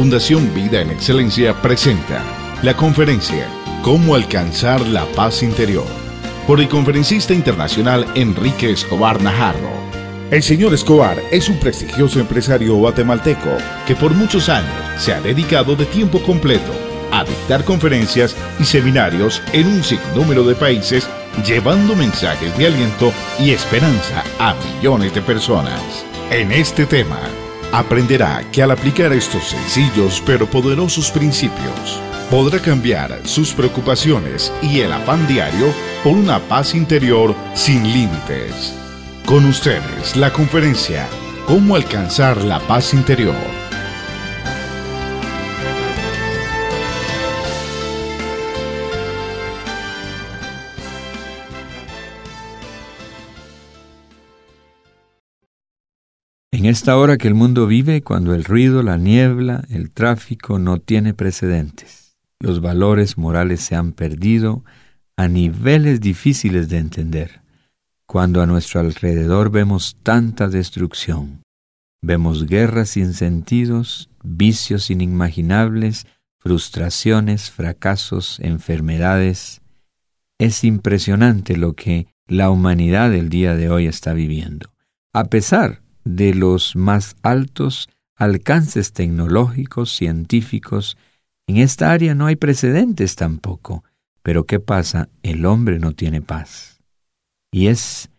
Fundación Vida en Excelencia presenta la conferencia Cómo alcanzar la paz interior por el conferencista internacional Enrique Escobar Najarro. El señor Escobar es un prestigioso empresario guatemalteco que por muchos años se ha dedicado de tiempo completo a dictar conferencias y seminarios en un sinnúmero de países, llevando mensajes de aliento y esperanza a millones de personas. En este tema, aprenderá que al aplicar estos sencillos pero poderosos principios, podrá cambiar sus preocupaciones y el afán diario por una paz interior sin límites. Con ustedes, la conferencia Cómo alcanzar la paz interior En esta hora que el mundo vive, cuando el ruido, la niebla, el tráfico no tiene precedentes, los valores morales se han perdido a niveles difíciles de entender, cuando a nuestro alrededor vemos tanta destrucción, vemos guerras sin sentidos, vicios inimaginables, frustraciones, fracasos, enfermedades, es impresionante lo que la humanidad del día de hoy está viviendo. A pesar de los más altos alcances tecnológicos, científicos. En esta área no hay precedentes tampoco. Pero ¿qué pasa? El hombre no tiene paz. Y es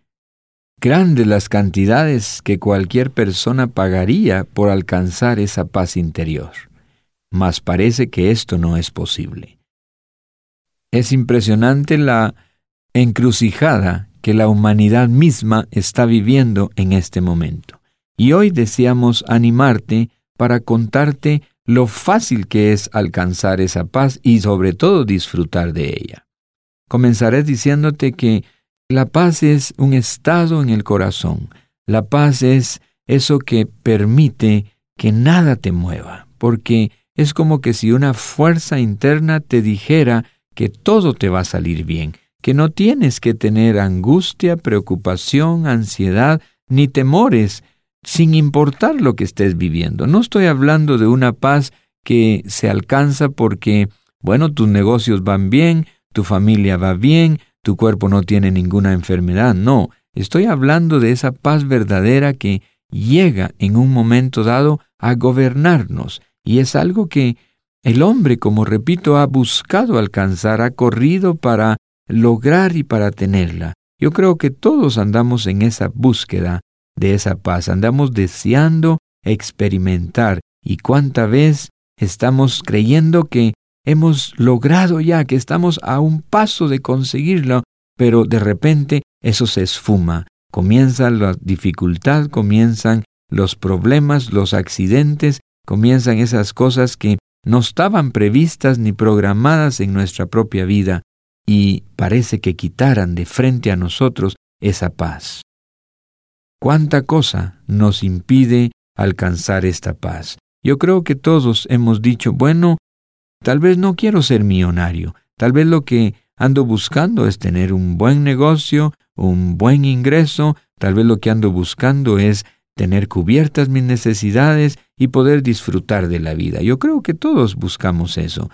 grande las cantidades que cualquier persona pagaría por alcanzar esa paz interior. Mas parece que esto no es posible. Es impresionante la encrucijada que la humanidad misma está viviendo en este momento. Y hoy deseamos animarte para contarte lo fácil que es alcanzar esa paz y sobre todo disfrutar de ella. Comenzaré diciéndote que la paz es un estado en el corazón. La paz es eso que permite que nada te mueva, porque es como que si una fuerza interna te dijera que todo te va a salir bien, que no tienes que tener angustia, preocupación, ansiedad, ni temores, sin importar lo que estés viviendo. No estoy hablando de una paz que se alcanza porque, bueno, tus negocios van bien, tu familia va bien, tu cuerpo no tiene ninguna enfermedad. No, estoy hablando de esa paz verdadera que llega en un momento dado a gobernarnos. Y es algo que el hombre, como repito, ha buscado alcanzar, ha corrido para lograr y para tenerla. Yo creo que todos andamos en esa búsqueda de esa paz, andamos deseando experimentar. Y cuánta vez estamos creyendo que hemos logrado ya, que estamos a un paso de conseguirlo, pero de repente eso se esfuma, comienza la dificultad, comienzan los problemas, los accidentes, comienzan esas cosas que no estaban previstas ni programadas en nuestra propia vida, y parece que quitaran de frente a nosotros esa paz. ¿Cuánta cosa nos impide alcanzar esta paz? Yo creo que todos hemos dicho, bueno, tal vez no quiero ser millonario, tal vez lo que ando buscando es tener un buen negocio, un buen ingreso, tal vez lo que ando buscando es tener cubiertas mis necesidades y poder disfrutar de la vida. Yo creo que todos buscamos eso,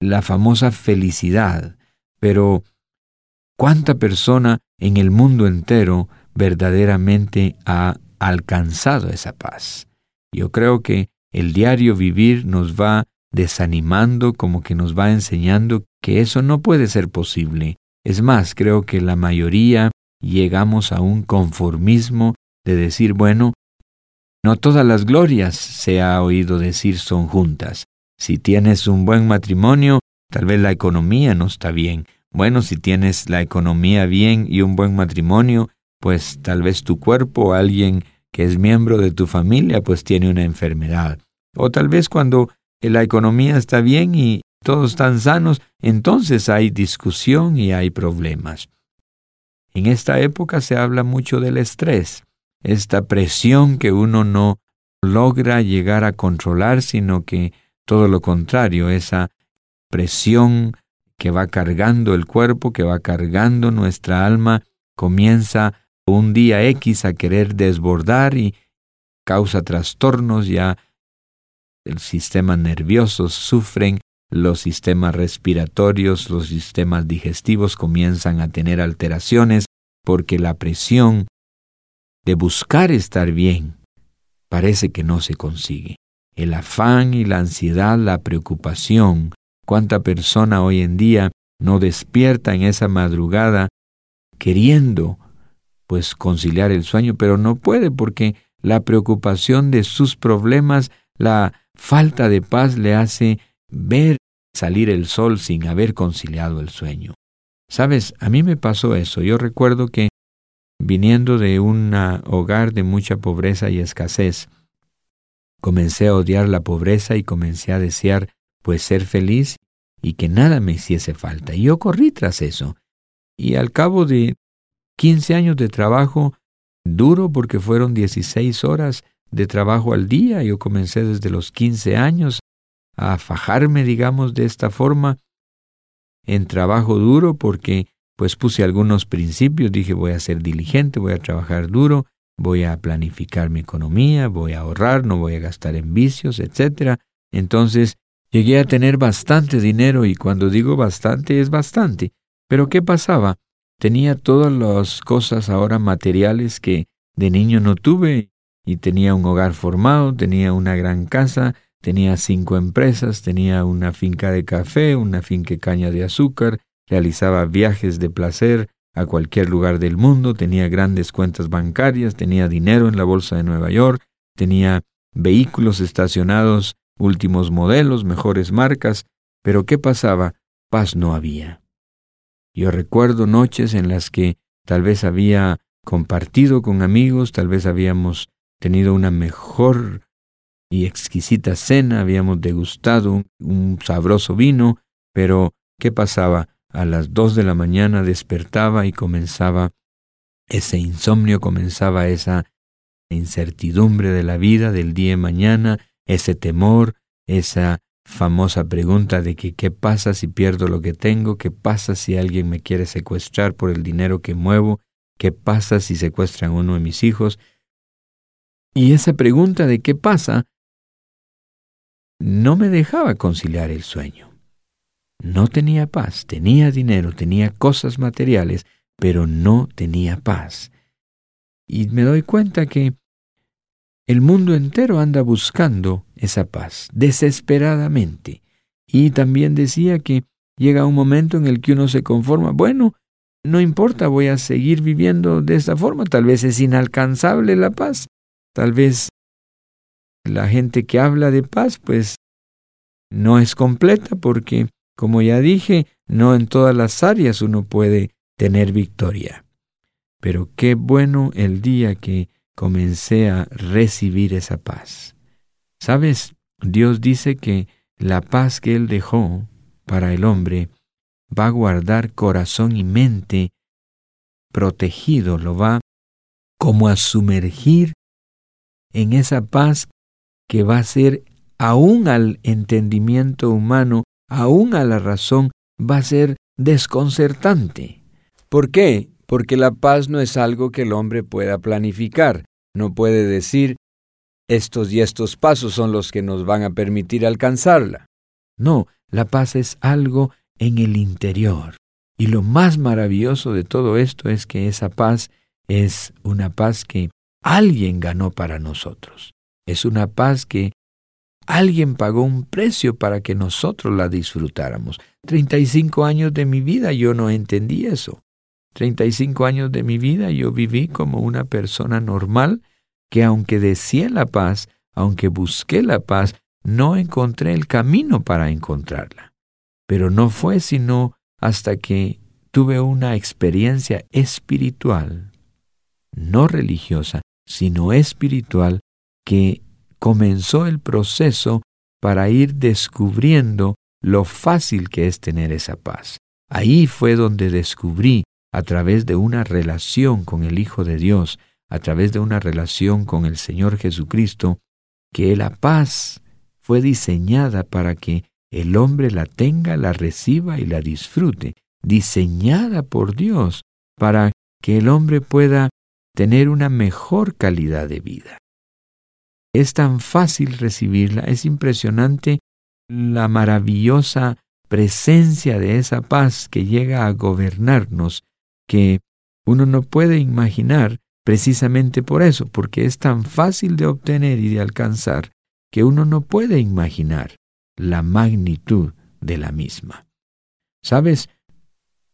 la famosa felicidad. Pero, ¿cuánta persona en el mundo entero verdaderamente ha alcanzado esa paz? Yo creo que el diario vivir nos va desanimando, como que nos va enseñando que eso no puede ser posible. Es más, creo que la mayoría llegamos a un conformismo de decir, bueno, no todas las glorias, se ha oído decir, son juntas. Si tienes un buen matrimonio, Tal vez la economía no está bien. Bueno, si tienes la economía bien y un buen matrimonio, pues tal vez tu cuerpo o alguien que es miembro de tu familia pues tiene una enfermedad. O tal vez cuando la economía está bien y todos están sanos, entonces hay discusión y hay problemas. En esta época se habla mucho del estrés, esta presión que uno no logra llegar a controlar, sino que todo lo contrario, esa presión que va cargando el cuerpo, que va cargando nuestra alma, comienza un día X a querer desbordar y causa trastornos, ya sistemas nerviosos sufren, los sistemas respiratorios, los sistemas digestivos comienzan a tener alteraciones porque la presión de buscar estar bien parece que no se consigue. El afán y la ansiedad, la preocupación, cuánta persona hoy en día no despierta en esa madrugada queriendo pues conciliar el sueño, pero no puede porque la preocupación de sus problemas, la falta de paz le hace ver salir el sol sin haber conciliado el sueño. Sabes, a mí me pasó eso. Yo recuerdo que viniendo de un hogar de mucha pobreza y escasez, comencé a odiar la pobreza y comencé a desear pues ser feliz y que nada me hiciese falta. Y yo corrí tras eso. Y al cabo de 15 años de trabajo duro, porque fueron 16 horas de trabajo al día, yo comencé desde los 15 años a fajarme, digamos, de esta forma, en trabajo duro, porque pues puse algunos principios, dije voy a ser diligente, voy a trabajar duro, voy a planificar mi economía, voy a ahorrar, no voy a gastar en vicios, etc. Entonces llegué a tener bastante dinero y cuando digo bastante es bastante. Pero ¿qué pasaba? Tenía todas las cosas ahora materiales que de niño no tuve y tenía un hogar formado, tenía una gran casa, tenía cinco empresas, tenía una finca de café, una finca de caña de azúcar, realizaba viajes de placer a cualquier lugar del mundo, tenía grandes cuentas bancarias, tenía dinero en la bolsa de Nueva York, tenía vehículos estacionados, últimos modelos, mejores marcas, pero ¿qué pasaba? Paz no había. Yo recuerdo noches en las que tal vez había compartido con amigos, tal vez habíamos tenido una mejor y exquisita cena, habíamos degustado un, sabroso vino, pero ¿qué pasaba? A las dos de la mañana despertaba y comenzaba ese insomnio, comenzaba esa incertidumbre de la vida, del día de mañana, ese temor, esa famosa pregunta de que qué pasa si pierdo lo que tengo, qué pasa si alguien me quiere secuestrar por el dinero que muevo, qué pasa si secuestran uno de mis hijos. Y esa pregunta de qué pasa no me dejaba conciliar el sueño. No tenía paz, tenía dinero, tenía cosas materiales, pero no tenía paz. Y me doy cuenta que el mundo entero anda buscando esa paz, desesperadamente. Y también decía que llega un momento en el que uno se conforma, bueno, no importa, voy a seguir viviendo de esta forma, tal vez es inalcanzable la paz, tal vez la gente que habla de paz, pues no es completa porque como ya dije, no en todas las áreas uno puede tener victoria. Pero qué bueno el día que comencé a recibir esa paz. Sabes, Dios dice que la paz que Él dejó para el hombre va a guardar corazón y mente protegido, lo va como a sumergir en esa paz que va a ser aún al entendimiento humano aún a la razón, va a ser desconcertante. ¿Por qué? Porque la paz no es algo que el hombre pueda planificar. No puede decir, estos y estos pasos son los que nos van a permitir alcanzarla. No, la paz es algo en el interior. Y lo más maravilloso de todo esto es que esa paz es una paz que alguien ganó para nosotros. Es una paz que Alguien pagó un precio para que nosotros la disfrutáramos. Treinta y cinco años de mi vida yo no entendí eso. Treinta y cinco años de mi vida yo viví como una persona normal que aunque decía la paz, aunque busqué la paz, no encontré el camino para encontrarla. Pero no fue sino hasta que tuve una experiencia espiritual, no religiosa, sino espiritual, que comenzó el proceso para ir descubriendo lo fácil que es tener esa paz. Ahí fue donde descubrí, a través de una relación con el Hijo de Dios, a través de una relación con el Señor Jesucristo, que la paz fue diseñada para que el hombre la tenga, la reciba y la disfrute, diseñada por Dios para que el hombre pueda tener una mejor calidad de vida. es tan fácil recibirla, es impresionante la maravillosa presencia de esa paz que llega a gobernarnos, que uno no puede imaginar precisamente por eso, porque es tan fácil de obtener y de alcanzar que uno no puede imaginar la magnitud de la misma. ¿Sabes?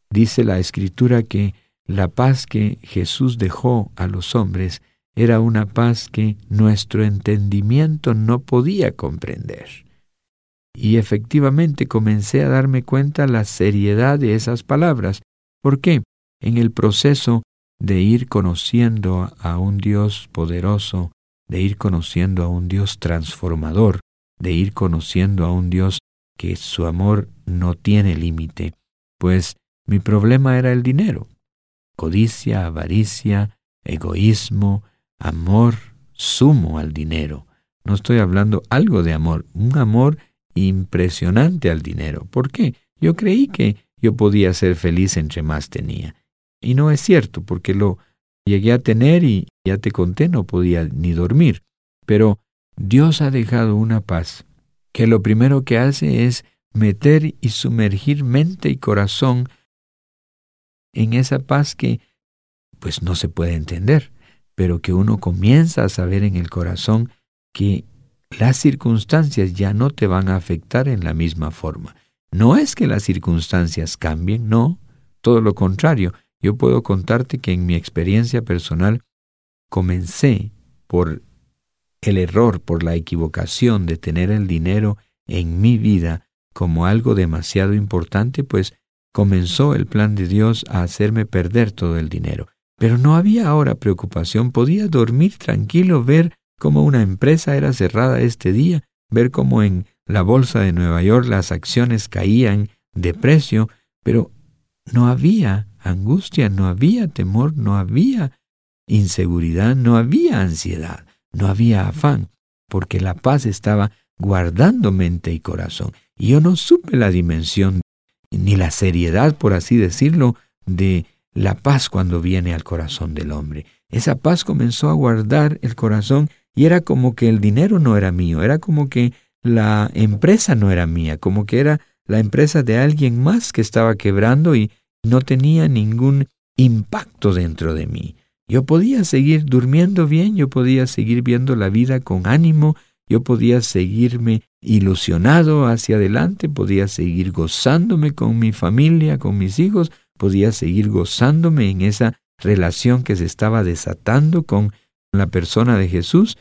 Dice la escritura que la paz que Jesús dejó a los hombres era una paz que nuestro entendimiento no podía comprender. Y efectivamente comencé a darme cuenta la seriedad de esas palabras. ¿Por qué? En el proceso de ir conociendo a un Dios poderoso, de ir conociendo a un Dios transformador, de ir conociendo a un Dios que su amor no tiene límite, pues mi problema era el dinero. Codicia, avaricia, egoísmo, amor sumo al dinero. No estoy hablando algo de amor, un amor impresionante al dinero. ¿Por qué? Yo creí que yo podía ser feliz entre más tenía. Y no es cierto, porque lo llegué a tener y ya te conté, no podía ni dormir. Pero Dios ha dejado una paz que lo primero que hace es meter y sumergir mente y corazón en esa paz que pues no se puede entender, pero que uno comienza a saber en el corazón que las circunstancias ya no te van a afectar en la misma forma. No es que las circunstancias cambien, no, todo lo contrario. Yo puedo contarte que en mi experiencia personal comencé por el error, por la equivocación de tener el dinero en mi vida como algo demasiado importante, pues comenzó el plan de Dios a hacerme perder todo el dinero. Pero no había ahora preocupación, podía dormir tranquilo, ver cómo una empresa era cerrada este día, ver cómo en la bolsa de Nueva York las acciones caían de precio, pero no había angustia, no había temor, no había inseguridad, no había ansiedad, no había afán, porque la paz estaba guardando mente y corazón. Y yo no supe la dimensión ni la seriedad, por así decirlo, de la paz cuando viene al corazón del hombre. Esa paz comenzó a guardar el corazón y era como que el dinero no era mío, era como que la empresa no era mía, como que era la empresa de alguien más que estaba quebrando y no tenía ningún impacto dentro de mí. Yo podía seguir durmiendo bien, yo podía seguir viendo la vida con ánimo, yo podía seguirme ilusionado hacia adelante, podía seguir gozándome con mi familia, con mis hijos, podía seguir gozándome en esa relación que se estaba desatando con la persona de Jesús,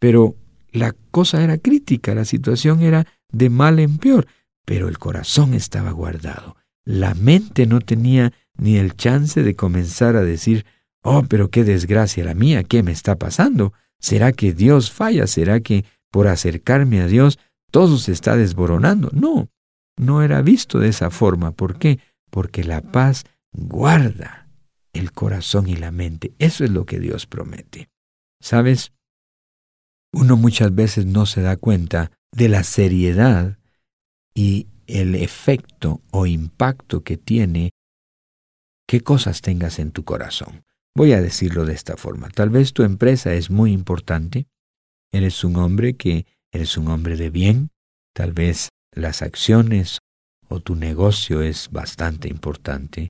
pero la cosa era crítica, la situación era de mal en peor, pero el corazón estaba guardado. La mente no tenía ni el chance de comenzar a decir, oh, pero qué desgracia la mía, ¿qué me está pasando? ¿Será que Dios falla? ¿Será que por acercarme a Dios todo se está desboronando? No, no era visto de esa forma. ¿Por qué? Porque la paz guarda el corazón y la mente. Eso es lo que Dios promete. ¿Sabes? Uno muchas veces no se da cuenta de la seriedad y el efecto o impacto que tiene qué cosas tengas en tu corazón. Voy a decirlo de esta forma. Tal vez tu empresa es muy importante, eres un hombre que eres un hombre de bien, tal vez las acciones o tu negocio es bastante importante.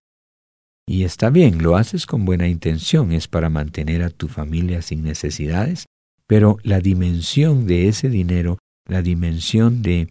Y está bien, lo haces con buena intención, es para mantener a tu familia sin necesidades, pero la dimensión de ese dinero, la dimensión de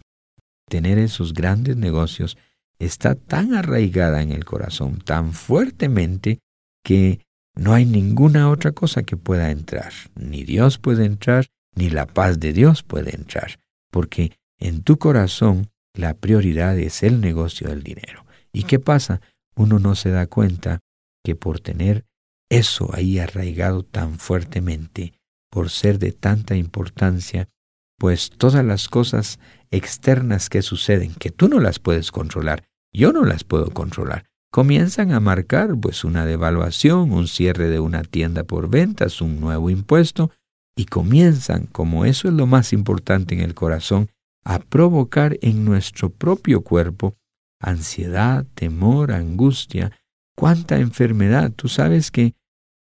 tener esos grandes negocios, está tan arraigada en el corazón, tan fuertemente, que no hay ninguna otra cosa que pueda entrar. Ni Dios puede entrar, ni la paz de Dios puede entrar, porque en tu corazón la prioridad es el negocio del dinero. ¿Y qué pasa? Uno no se da cuenta que por tener eso ahí arraigado tan fuertemente, por ser de tanta importancia, pues todas las cosas externas que suceden, que tú no las puedes controlar, yo no las puedo controlar, comienzan a marcar pues una devaluación, un cierre de una tienda por ventas, un nuevo impuesto, y comienzan, como eso es lo más importante en el corazón, a provocar en nuestro propio cuerpo ansiedad, temor, angustia, cuánta enfermedad. Tú sabes que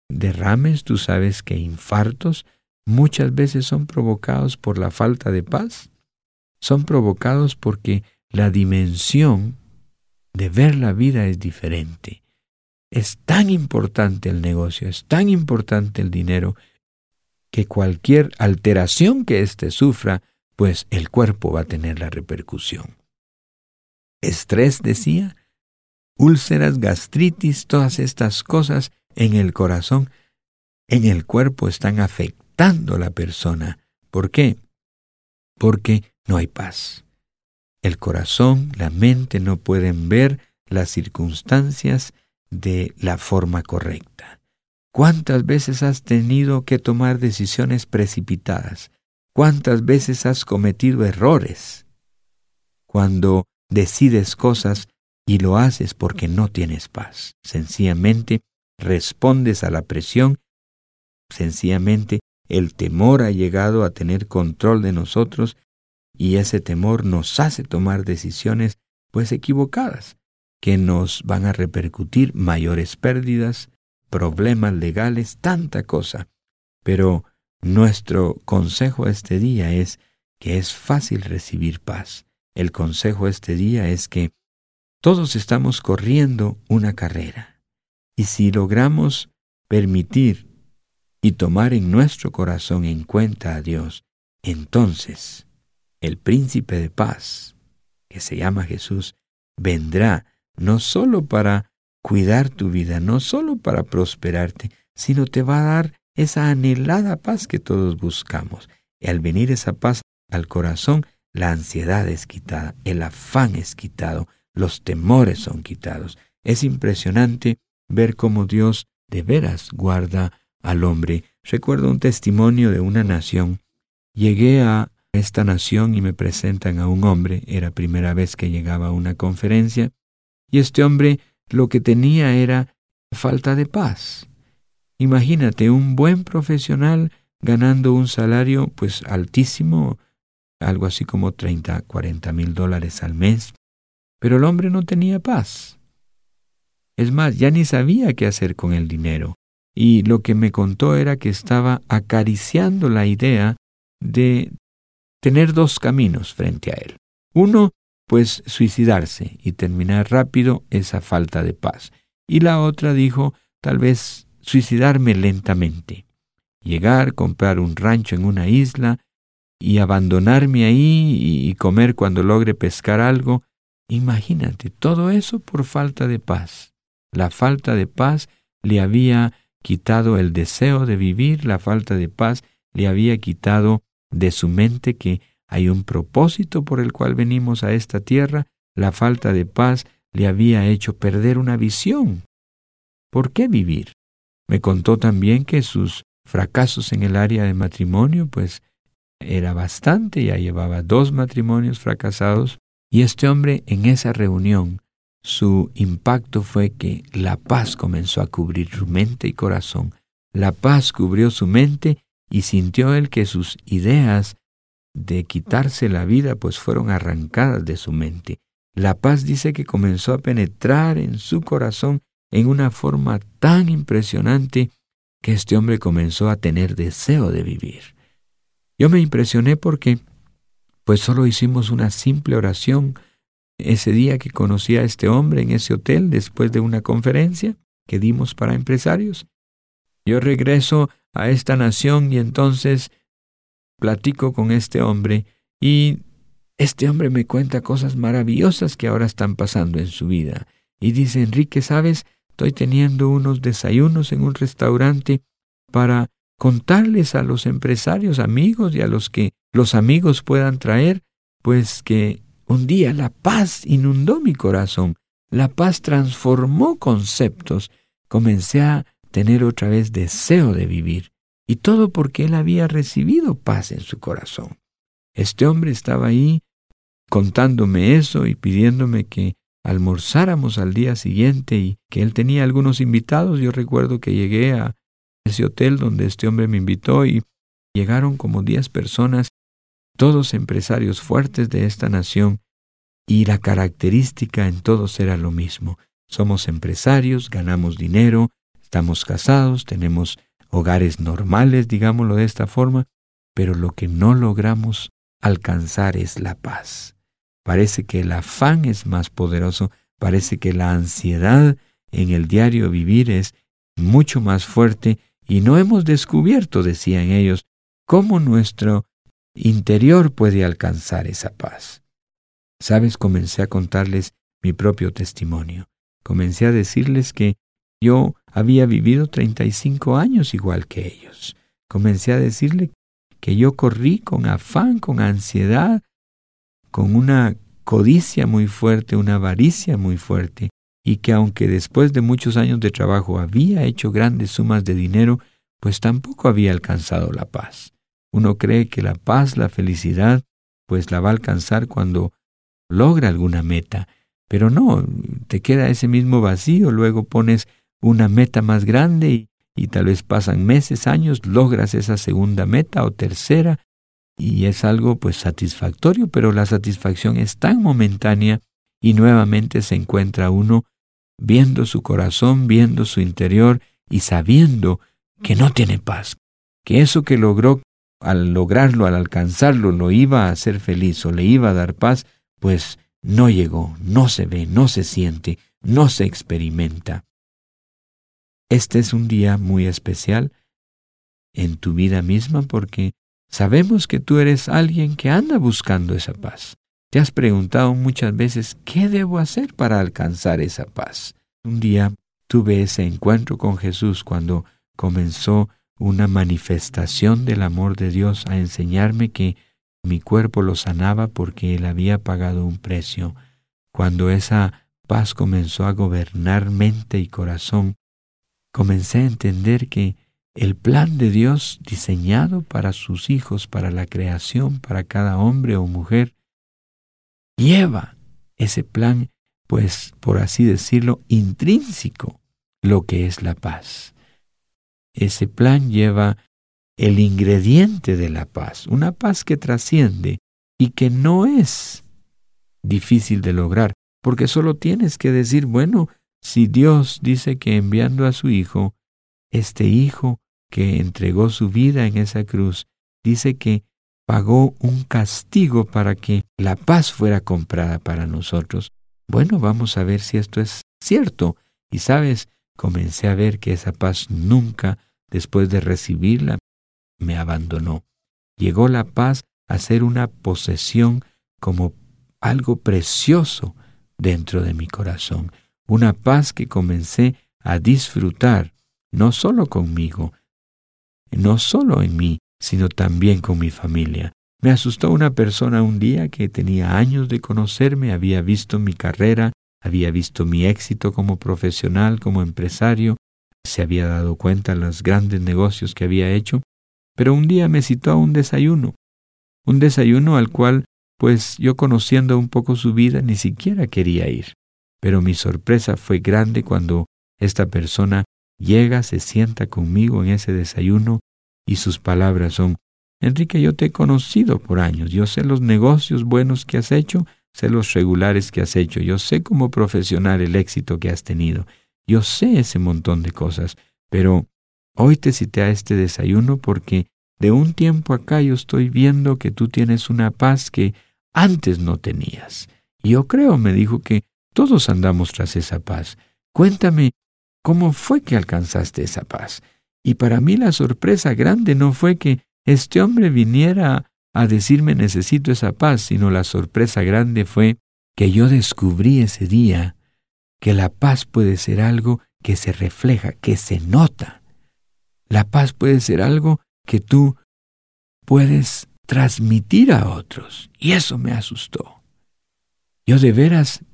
derrames, tú sabes que infartos, muchas veces son provocados por la falta de paz, son provocados porque la dimensión de ver la vida es diferente. Es tan importante el negocio, es tan importante el dinero, que cualquier alteración que éste sufra, pues el cuerpo va a tener la repercusión. Estrés, decía, úlceras, gastritis, todas estas cosas en el corazón, en el cuerpo están la persona. ¿Por qué? Porque no hay paz. El corazón, la mente no pueden ver las circunstancias de la forma correcta. ¿Cuántas veces has tenido que tomar decisiones precipitadas? ¿Cuántas veces has cometido errores? Cuando decides cosas y lo haces porque no tienes paz. Sencillamente respondes a la presión. Sencillamente el temor ha llegado a tener control de nosotros y ese temor nos hace tomar decisiones pues equivocadas que nos van a repercutir mayores pérdidas, problemas legales, tanta cosa. Pero nuestro consejo este día es que es fácil recibir paz. El consejo este día es que todos estamos corriendo una carrera. Y si logramos permitir y tomar en nuestro corazón en cuenta a Dios, entonces el príncipe de paz, que se llama Jesús, vendrá no solo para cuidar tu vida, no solo para prosperarte, sino te va a dar esa anhelada paz que todos buscamos. Y al venir esa paz al corazón, la ansiedad es quitada, el afán es quitado, los temores son quitados. Es impresionante ver cómo Dios de veras guarda al hombre. Recuerdo un testimonio de una nación. Llegué a esta nación y me presentan a un hombre, era primera vez que llegaba a una conferencia, y este hombre lo que tenía era falta de paz. Imagínate un buen profesional ganando un salario pues altísimo, algo así como 30, 40 mil dólares al mes, pero el hombre no tenía paz. Es más, ya ni sabía qué hacer con el dinero, y lo que me contó era que estaba acariciando la idea de tener dos caminos frente a él. Uno, pues suicidarse y terminar rápido esa falta de paz. Y la otra dijo, tal vez suicidarme lentamente. Llegar, comprar un rancho en una isla y abandonarme ahí y comer cuando logre pescar algo. Imagínate, todo eso por falta de paz. La falta de paz le había quitado el deseo de vivir, la falta de paz le había quitado de su mente que hay un propósito por el cual venimos a esta tierra, la falta de paz le había hecho perder una visión. ¿Por qué vivir? Me contó también que sus fracasos en el área de matrimonio, pues era bastante, ya llevaba dos matrimonios fracasados, y este hombre en esa reunión, su impacto fue que la paz comenzó a cubrir su mente y corazón. La paz cubrió su mente y sintió él que sus ideas de quitarse la vida pues fueron arrancadas de su mente. La paz dice que comenzó a penetrar en su corazón en una forma tan impresionante que este hombre comenzó a tener deseo de vivir. Yo me impresioné porque pues solo hicimos una simple oración ese día que conocí a este hombre en ese hotel después de una conferencia que dimos para empresarios. Yo regreso a esta nación y entonces platico con este hombre y este hombre me cuenta cosas maravillosas que ahora están pasando en su vida. Y dice, Enrique, ¿sabes? Estoy teniendo unos desayunos en un restaurante para contarles a los empresarios amigos y a los que los amigos puedan traer, pues que un día la paz inundó mi corazón, la paz transformó conceptos, comencé a tener otra vez deseo de vivir, y todo porque él había recibido paz en su corazón. Este hombre estaba ahí contándome eso y pidiéndome que almorzáramos al día siguiente y que él tenía algunos invitados. Yo recuerdo que llegué a ese hotel donde este hombre me invitó y llegaron como diez personas, todos empresarios fuertes de esta nación, y la característica en todos era lo mismo. Somos empresarios, ganamos dinero, estamos casados, tenemos hogares normales, digámoslo de esta forma, pero lo que no logramos alcanzar es la paz. Parece que el afán es más poderoso, parece que la ansiedad en el diario vivir es mucho más fuerte y no hemos descubierto, decían ellos, cómo nuestro interior puede alcanzar esa paz. Sabes, comencé a contarles mi propio testimonio. Comencé a decirles que yo había vivido 35 años igual que ellos. Comencé a decirles que yo corrí con afán, con ansiedad, con una codicia muy fuerte, una avaricia muy fuerte, y que aunque después de muchos años de trabajo había hecho grandes sumas de dinero, pues tampoco había alcanzado la paz. Uno cree que la paz, la felicidad, pues la va a alcanzar cuando logra alguna meta, pero no, te queda ese mismo vacío, luego pones una meta más grande y, y tal vez pasan meses, años, logras esa segunda meta o tercera, y es algo pues satisfactorio, pero la satisfacción es tan momentánea y nuevamente se encuentra uno viendo su corazón, viendo su interior y sabiendo que no tiene paz, que eso que logró al lograrlo, al alcanzarlo, lo iba a hacer feliz o le iba a dar paz, pues no llegó, no se ve, no se siente, no se experimenta. Este es un día muy especial en tu vida misma porque sabemos que tú eres alguien que anda buscando esa paz. Te has preguntado muchas veces, ¿qué debo hacer para alcanzar esa paz? Un día tuve ese encuentro con Jesús cuando comenzó una manifestación del amor de Dios a enseñarme que mi cuerpo lo sanaba porque Él había pagado un precio. Cuando esa paz comenzó a gobernar mente y corazón, comencé a entender que el plan de Dios diseñado para sus hijos, para la creación, para cada hombre o mujer, lleva ese plan, pues, por así decirlo, intrínseco, lo que es la paz. Ese plan lleva el ingrediente de la paz, una paz que trasciende y que no es difícil de lograr, porque solo tienes que decir, bueno, si Dios dice que enviando a su Hijo, este Hijo que entregó su vida en esa cruz, dice que pagó un castigo para que la paz fuera comprada para nosotros. Bueno, vamos a ver si esto es cierto. Y sabes, comencé a ver que esa paz nunca, después de recibirla, me abandonó. Llegó la paz a ser una posesión como algo precioso dentro de mi corazón, una paz que comencé a disfrutar, no solo conmigo, no solo en mí, sino también con mi familia. Me asustó una persona un día que tenía años de conocerme, había visto mi carrera, había visto mi éxito como profesional, como empresario, se había dado cuenta de los grandes negocios que había hecho, pero un día me citó a un desayuno, un desayuno al cual, pues yo conociendo un poco su vida, ni siquiera quería ir. Pero mi sorpresa fue grande cuando esta persona llega, se sienta conmigo en ese desayuno y sus palabras son, Enrique, yo te he conocido por años, yo sé los negocios buenos que has hecho, sé los regulares que has hecho, yo sé como profesional el éxito que has tenido, yo sé ese montón de cosas, pero hoy te cité a este desayuno porque de un tiempo acá yo estoy viendo que tú tienes una paz que antes no tenías. Y yo creo, me dijo, que todos andamos tras esa paz. Cuéntame, ¿cómo fue que alcanzaste esa paz? Y para mí la sorpresa grande no fue que este hombre viniera a decirme necesito esa paz, sino la sorpresa grande fue que yo descubrí ese día que la paz puede ser algo que se refleja, que se nota. La paz puede ser algo que tú puedes transmitir a otros. Y eso me asustó. Yo de veras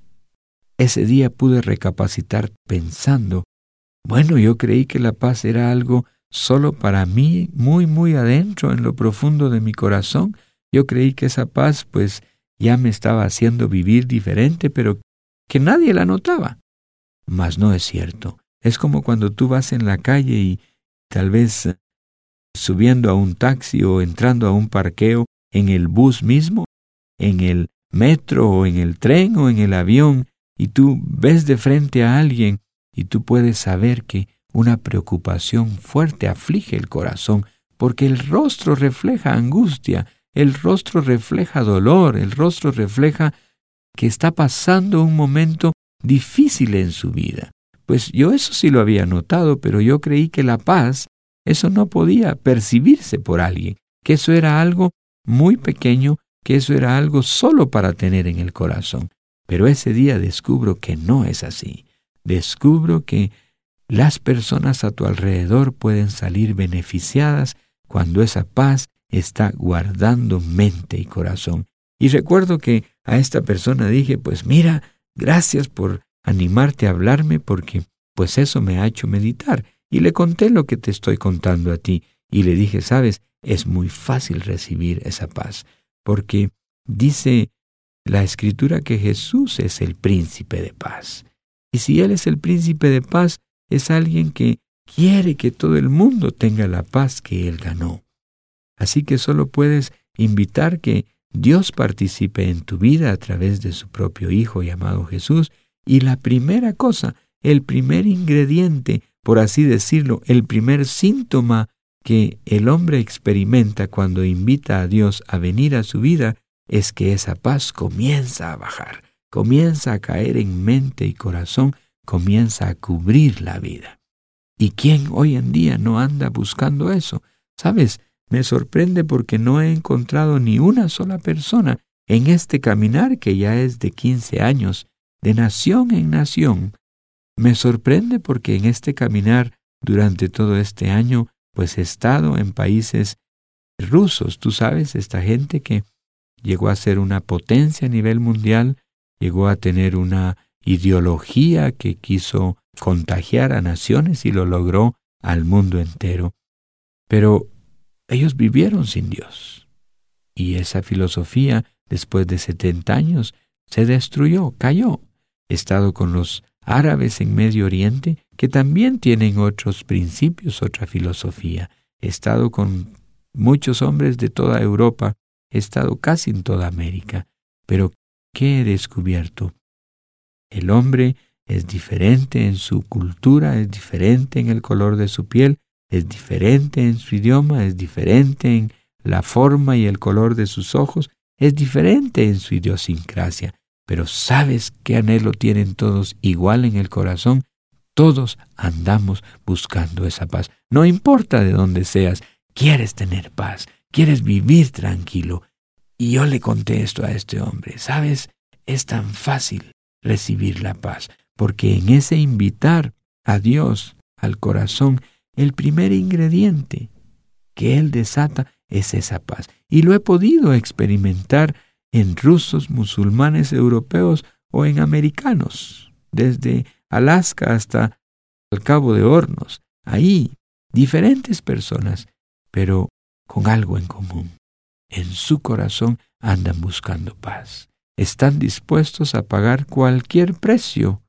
ese día pude recapacitar pensando, bueno, yo creí que la paz era algo solo para mí, muy, muy adentro, en lo profundo de mi corazón. Yo creí que esa paz, pues, ya me estaba haciendo vivir diferente, pero que nadie la notaba. Mas no es cierto. Es como cuando tú vas en la calle y tal vez eh, subiendo a un taxi o entrando a un parqueo en el bus mismo, en el metro o en el tren o en el avión, y tú ves de frente a alguien y tú puedes saber que una preocupación fuerte aflige el corazón, porque el rostro refleja angustia, el rostro refleja dolor, el rostro refleja que está pasando un momento difícil en su vida. Pues yo eso sí lo había notado, pero yo creí que la paz, eso no podía percibirse por alguien, que eso era algo muy pequeño, que eso era algo solo para tener en el corazón. Pero ese día descubro que no es así. Descubro que las personas a tu alrededor pueden salir beneficiadas cuando esa paz está guardando mente y corazón. Y recuerdo que a esta persona dije, pues mira, gracias por animarte a hablarme porque pues eso me ha hecho meditar. Y le conté lo que te estoy contando a ti. Y le dije, sabes, es muy fácil recibir esa paz, porque dice la escritura que Jesús es el príncipe de paz. Y si Él es el príncipe de paz, es alguien que quiere que todo el mundo tenga la paz que Él ganó. Así que solo puedes invitar que Dios participe en tu vida a través de su propio Hijo llamado Jesús. Y la primera cosa, el primer ingrediente, por así decirlo, el primer síntoma que el hombre experimenta cuando invita a Dios a venir a su vida es que esa paz comienza a bajar, comienza a caer en mente y corazón, comienza a cubrir la vida. ¿Y quién hoy en día no anda buscando eso? Sabes, me sorprende porque no he encontrado ni una sola persona en este caminar que ya es de quince años, de nación en nación. Me sorprende porque en este caminar durante todo este año, pues he estado en países rusos, tú sabes, esta gente que llegó a ser una potencia a nivel mundial, llegó a tener una ideología que quiso contagiar a naciones y lo logró al mundo entero. Pero ellos vivieron sin Dios. Y esa filosofía, después de setenta años, se destruyó, cayó. He estado con los árabes en Medio Oriente, que también tienen otros principios, otra filosofía. He estado con muchos hombres de toda Europa, he estado casi en toda América. Pero, ¿qué he descubierto? El hombre es diferente en su cultura, es diferente en el color de su piel, es diferente en su idioma, es diferente en la forma y el color de sus ojos, es diferente en su idiosincrasia. Pero ¿sabes qué anhelo tienen todos igual en el corazón? Todos andamos buscando esa paz. No importa de dónde seas, quieres tener paz, quieres vivir tranquilo. Y yo le conté esto a este hombre. ¿Sabes? Es tan fácil recibir la paz, porque en ese invitar a Dios al corazón el primer ingrediente que Él desata es esa paz. Y lo he podido experimentar en rusos, musulmanes, europeos o en americanos, desde Alaska hasta el Cabo de Hornos. Ahí, diferentes personas, pero con algo en común. En su corazón andan buscando paz. Están dispuestos a pagar cualquier precio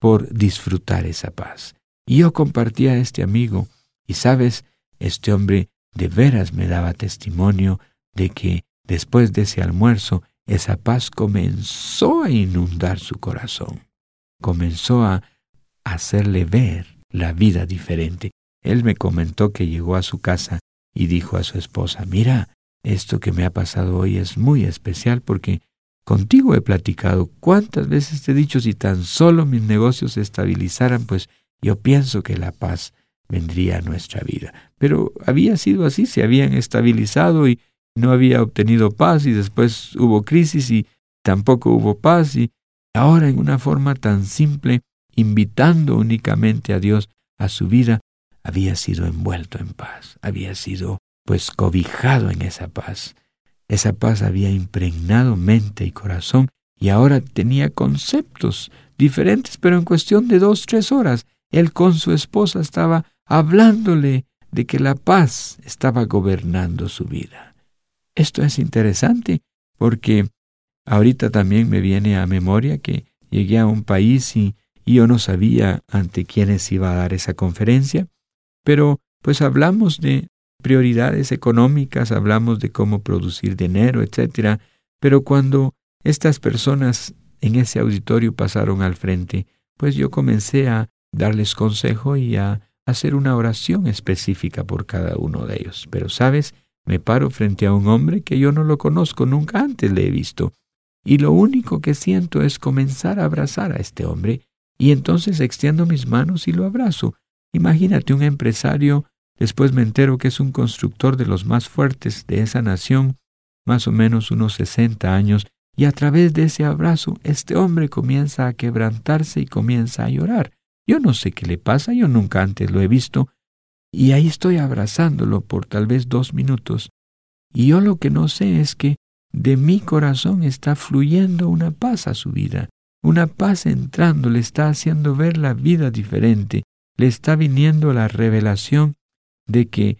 por disfrutar esa paz. Y yo compartía a este amigo, y sabes, este hombre de veras me daba testimonio de que después de ese almuerzo esa paz comenzó a inundar su corazón, comenzó a hacerle ver la vida diferente. Él me comentó que llegó a su casa y dijo a su esposa, mira, esto que me ha pasado hoy es muy especial porque contigo he platicado. ¿Cuántas veces te he dicho si tan solo mis negocios se estabilizaran, pues yo pienso que la paz vendría a nuestra vida. Pero había sido así, se habían estabilizado y no había obtenido paz y después hubo crisis y tampoco hubo paz y ahora en una forma tan simple, invitando únicamente a Dios a su vida, había sido envuelto en paz, había sido pues cobijado en esa paz. Esa paz había impregnado mente y corazón y ahora tenía conceptos diferentes, pero en cuestión de dos, tres horas, él con su esposa estaba hablándole de que la paz estaba gobernando su vida. Esto es interesante porque ahorita también me viene a memoria que llegué a un país y, yo no sabía ante quiénes iba a dar esa conferencia, pero pues hablamos de prioridades económicas, hablamos de cómo producir dinero, etcétera, pero cuando estas personas en ese auditorio pasaron al frente, pues yo comencé a darles consejo y a hacer una oración específica por cada uno de ellos. Pero, ¿sabes? Me paro frente a un hombre que yo no lo conozco, nunca antes le he visto. Y lo único que siento es comenzar a abrazar a este hombre, y entonces extiendo mis manos y lo abrazo. Imagínate un empresario, después me entero que es un constructor de los más fuertes de esa nación, más o menos unos sesenta años, y a través de ese abrazo este hombre comienza a quebrantarse y comienza a llorar. Yo no sé qué le pasa, yo nunca antes lo he visto, y ahí estoy abrazándolo por tal vez dos minutos, y yo lo que no sé es que de mi corazón está fluyendo una paz a su vida, una paz entrando, le está haciendo ver la vida diferente, le está viniendo la revelación de que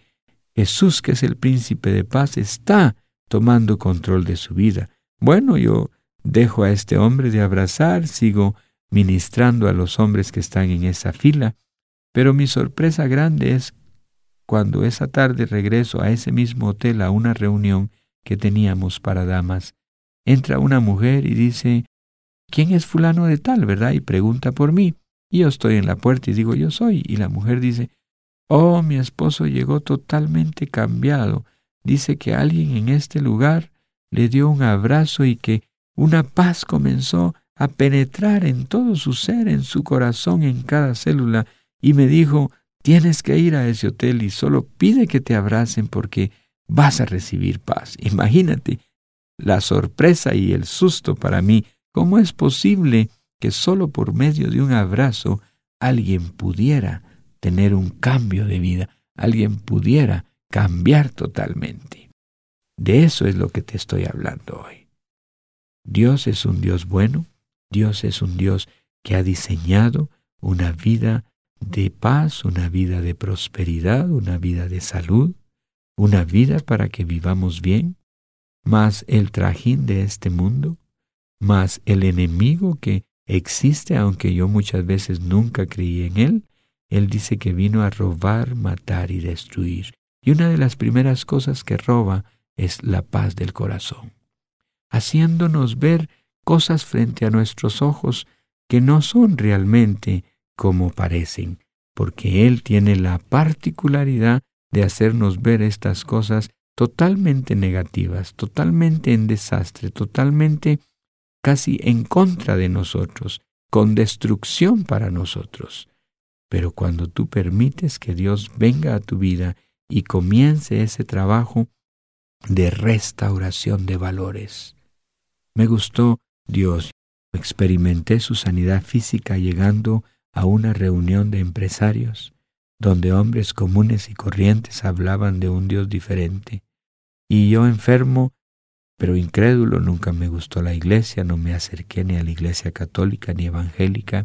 Jesús, que es el príncipe de paz, está tomando control de su vida. Bueno, yo dejo a este hombre de abrazar, sigo ministrando a los hombres que están en esa fila, pero mi sorpresa grande es cuando esa tarde regreso a ese mismo hotel a una reunión que teníamos para damas, entra una mujer y dice, ¿quién es fulano de tal, verdad? Y pregunta por mí. Y yo estoy en la puerta y digo, yo soy. Y la mujer dice, oh, mi esposo llegó totalmente cambiado. Dice que alguien en este lugar le dio un abrazo y que una paz comenzó a penetrar en todo su ser, en su corazón, en cada célula, y me dijo, tienes que ir a ese hotel y solo pide que te abracen porque vas a recibir paz. Imagínate la sorpresa y el susto para mí. ¿Cómo es posible que solo por medio de un abrazo alguien pudiera tener un cambio de vida, alguien pudiera cambiar totalmente? De eso es lo que te estoy hablando hoy. Dios es un Dios bueno, Dios es un Dios que ha diseñado una vida de paz, una vida de prosperidad, una vida de salud, una vida para que vivamos bien, más el trajín de este mundo, más el enemigo que existe, aunque yo muchas veces nunca creí en él, él dice que vino a robar, matar y destruir. Y una de las primeras cosas que roba es la paz del corazón, haciéndonos ver cosas frente a nuestros ojos que no son realmente como parecen, porque Él tiene la particularidad de hacernos ver estas cosas totalmente negativas, totalmente en desastre, totalmente casi en contra de nosotros, con destrucción para nosotros. Pero cuando tú permites que Dios venga a tu vida y comience ese trabajo de restauración de valores. Me gustó Dios. Experimenté su sanidad física llegando a una reunión de empresarios donde hombres comunes y corrientes hablaban de un Dios diferente. Y yo enfermo, pero incrédulo, nunca me gustó la iglesia, no me acerqué ni a la iglesia católica ni evangélica.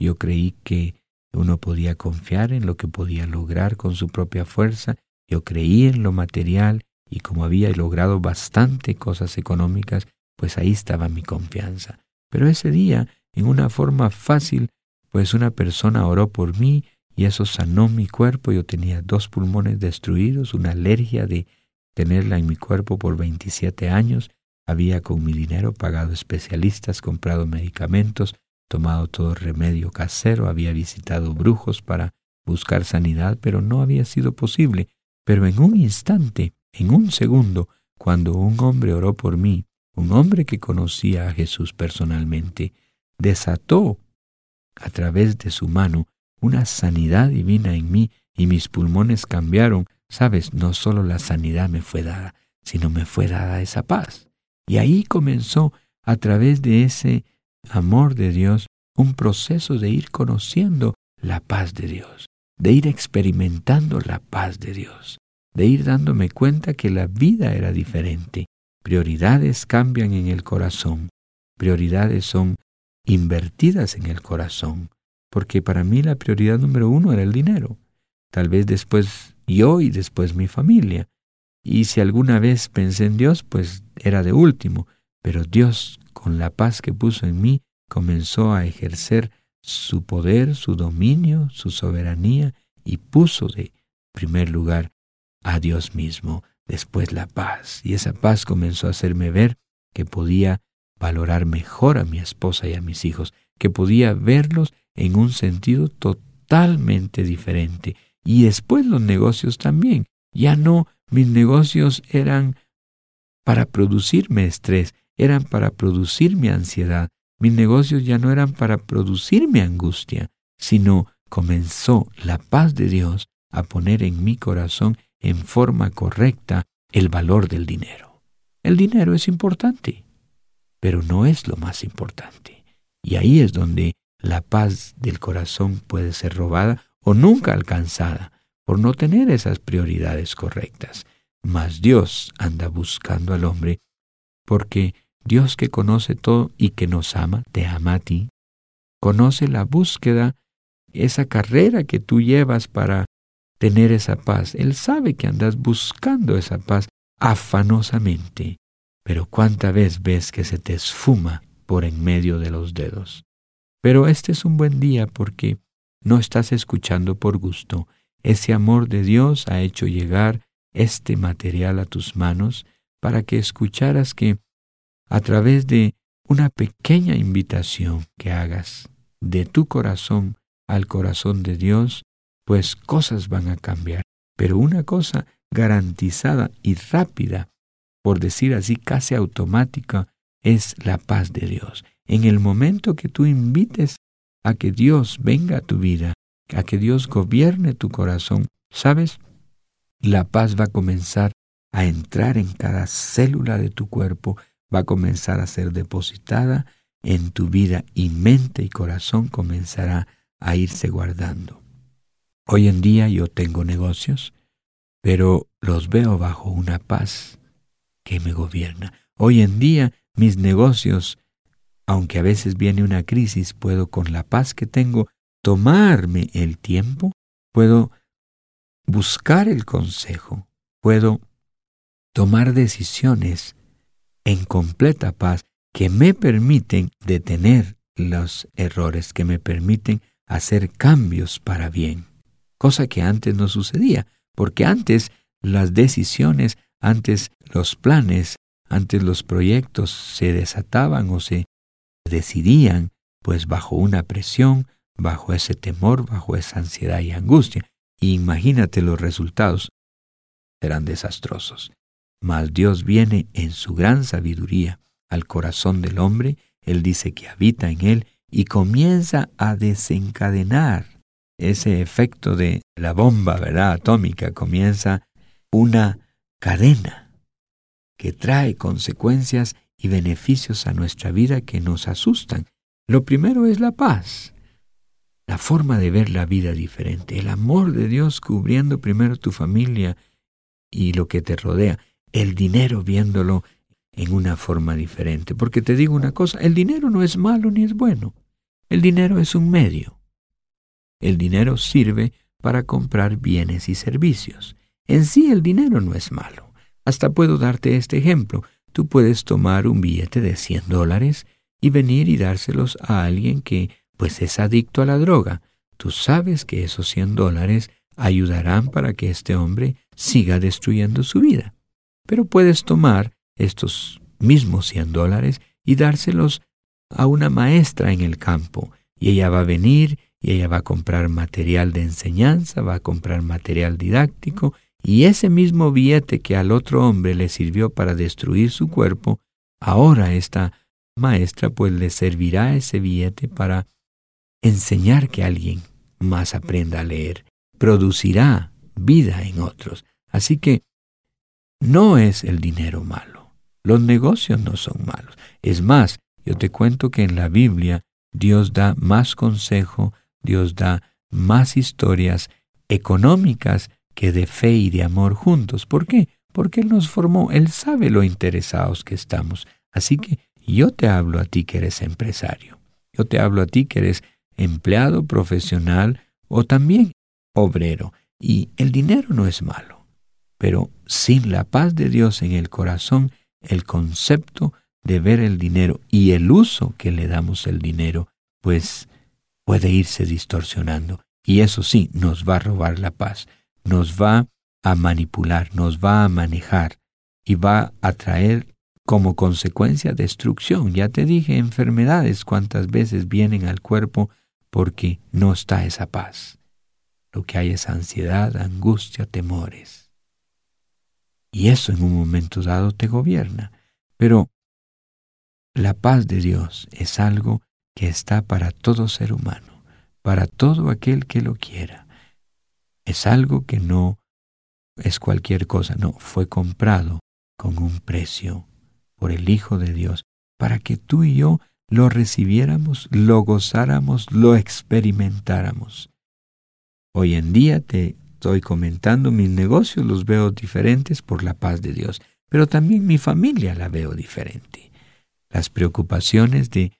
Yo creí que uno podía confiar en lo que podía lograr con su propia fuerza. Yo creí en lo material y como había logrado bastante cosas económicas, pues ahí estaba mi confianza. Pero ese día, en una forma fácil, pues una persona oró por mí y eso sanó mi cuerpo. Yo tenía dos pulmones destruidos, una alergia de tenerla en mi cuerpo por 27 años. Había con mi dinero pagado especialistas, comprado medicamentos, tomado todo remedio casero, había visitado brujos para buscar sanidad, pero no había sido posible. Pero en un instante, en un segundo, cuando un hombre oró por mí, un hombre que conocía a Jesús personalmente, desató a través de su mano una sanidad divina en mí y mis pulmones cambiaron. Sabes, no solo la sanidad me fue dada, sino me fue dada esa paz. Y ahí comenzó, a través de ese amor de Dios, un proceso de ir conociendo la paz de Dios, de ir experimentando la paz de Dios, de ir dándome cuenta que la vida era diferente. Prioridades cambian en el corazón, prioridades son invertidas en el corazón, porque para mí la prioridad número uno era el dinero, tal vez después yo y después mi familia. Y si alguna vez pensé en Dios, pues era de último, pero Dios, con la paz que puso en mí, comenzó a ejercer su poder, su dominio, su soberanía, y puso de primer lugar a Dios mismo, después la paz. Y esa paz comenzó a hacerme ver que podía valorar mejor a mi esposa y a mis hijos, que podía verlos en un sentido totalmente diferente. Y después los negocios también. Ya no, mis negocios eran para producirme estrés, eran para producirme ansiedad. Mis negocios ya no eran para producirme angustia, sino comenzó la paz de Dios a poner en mi corazón en forma correcta el valor del dinero. El dinero es importante, pero no es lo más importante. Y ahí es donde la paz del corazón puede ser robada o nunca alcanzada por no tener esas prioridades correctas. Mas Dios anda buscando al hombre porque Dios que conoce todo y que nos ama, te ama a ti, conoce la búsqueda, esa carrera que tú llevas para tener esa paz. Él sabe que andas buscando esa paz afanosamente, pero cuánta vez ves que se te esfuma por en medio de los dedos. Pero este es un buen día porque no estás escuchando por gusto. Ese amor de Dios ha hecho llegar este material a tus manos para que escucharas que a través de una pequeña invitación que hagas de tu corazón al corazón de Dios, pues cosas van a cambiar. Pero una cosa garantizada y rápida, por decir así casi automática, es la paz de Dios. En el momento que tú invites a que Dios venga a tu vida, a que Dios gobierne tu corazón, ¿sabes? La paz va a comenzar a entrar en cada célula de tu cuerpo, va a comenzar a ser depositada en tu vida y mente y corazón comenzará a irse guardando. Hoy en día yo tengo negocios, pero los veo bajo una paz que me gobierna. Hoy en día mis negocios, aunque a veces viene una crisis, puedo con la paz que tengo tomarme el tiempo, puedo buscar el consejo, puedo tomar decisiones en completa paz que me permiten detener los errores, que me permiten hacer cambios para bien cosa que antes no sucedía, porque antes las decisiones, antes los planes, antes los proyectos se desataban o se decidían, pues bajo una presión, bajo ese temor, bajo esa ansiedad y angustia. imagínate los resultados, serán desastrosos. Mas Dios viene en su gran sabiduría al corazón del hombre, Él dice que habita en él y comienza a desencadenar ese efecto de la bomba, ¿verdad? Atómica, comienza una cadena que trae consecuencias y beneficios a nuestra vida que nos asustan. Lo primero es la paz, la forma de ver la vida diferente, el amor de Dios cubriendo primero tu familia y lo que te rodea, el dinero viéndolo en una forma diferente. Porque te digo una cosa, el dinero no es malo ni es bueno, el dinero es un medio. El dinero sirve para comprar bienes y servicios. En sí el dinero no es malo. Hasta puedo darte este ejemplo. Tú puedes tomar un billete de 100 dólares y venir y dárselos a alguien que pues es adicto a la droga. Tú sabes que esos 100 dólares ayudarán para que este hombre siga destruyendo su vida. Pero puedes tomar estos mismos 100 dólares y dárselos a una maestra en el campo, y ella va a venir y ella va a comprar material de enseñanza, va a comprar material didáctico, y ese mismo billete que al otro hombre le sirvió para destruir su cuerpo, ahora esta maestra pues le servirá ese billete para enseñar que alguien más aprenda a leer, producirá vida en otros. Así que no es el dinero malo, los negocios no son malos. Es más, yo te cuento que en la Biblia Dios da más consejo, Dios da más historias económicas que de fe y de amor juntos. ¿Por qué? Porque Él nos formó, Él sabe lo interesados que estamos. Así que yo te hablo a ti que eres empresario, yo te hablo a ti que eres empleado profesional o también obrero. Y el dinero no es malo, pero sin la paz de Dios en el corazón, el concepto de ver el dinero y el uso que le damos el dinero, pues puede irse distorsionando. Y eso sí, nos va a robar la paz, nos va a manipular, nos va a manejar y va a traer como consecuencia destrucción. Ya te dije, enfermedades cuántas veces vienen al cuerpo porque no está esa paz. Lo que hay es ansiedad, angustia, temores. Y eso en un momento dado te gobierna. Pero la paz de Dios es algo que está para todo ser humano, para todo aquel que lo quiera. Es algo que no es cualquier cosa, no, fue comprado con un precio por el Hijo de Dios, para que tú y yo lo recibiéramos, lo gozáramos, lo experimentáramos. Hoy en día te estoy comentando, mis negocios los veo diferentes por la paz de Dios, pero también mi familia la veo diferente. Las preocupaciones de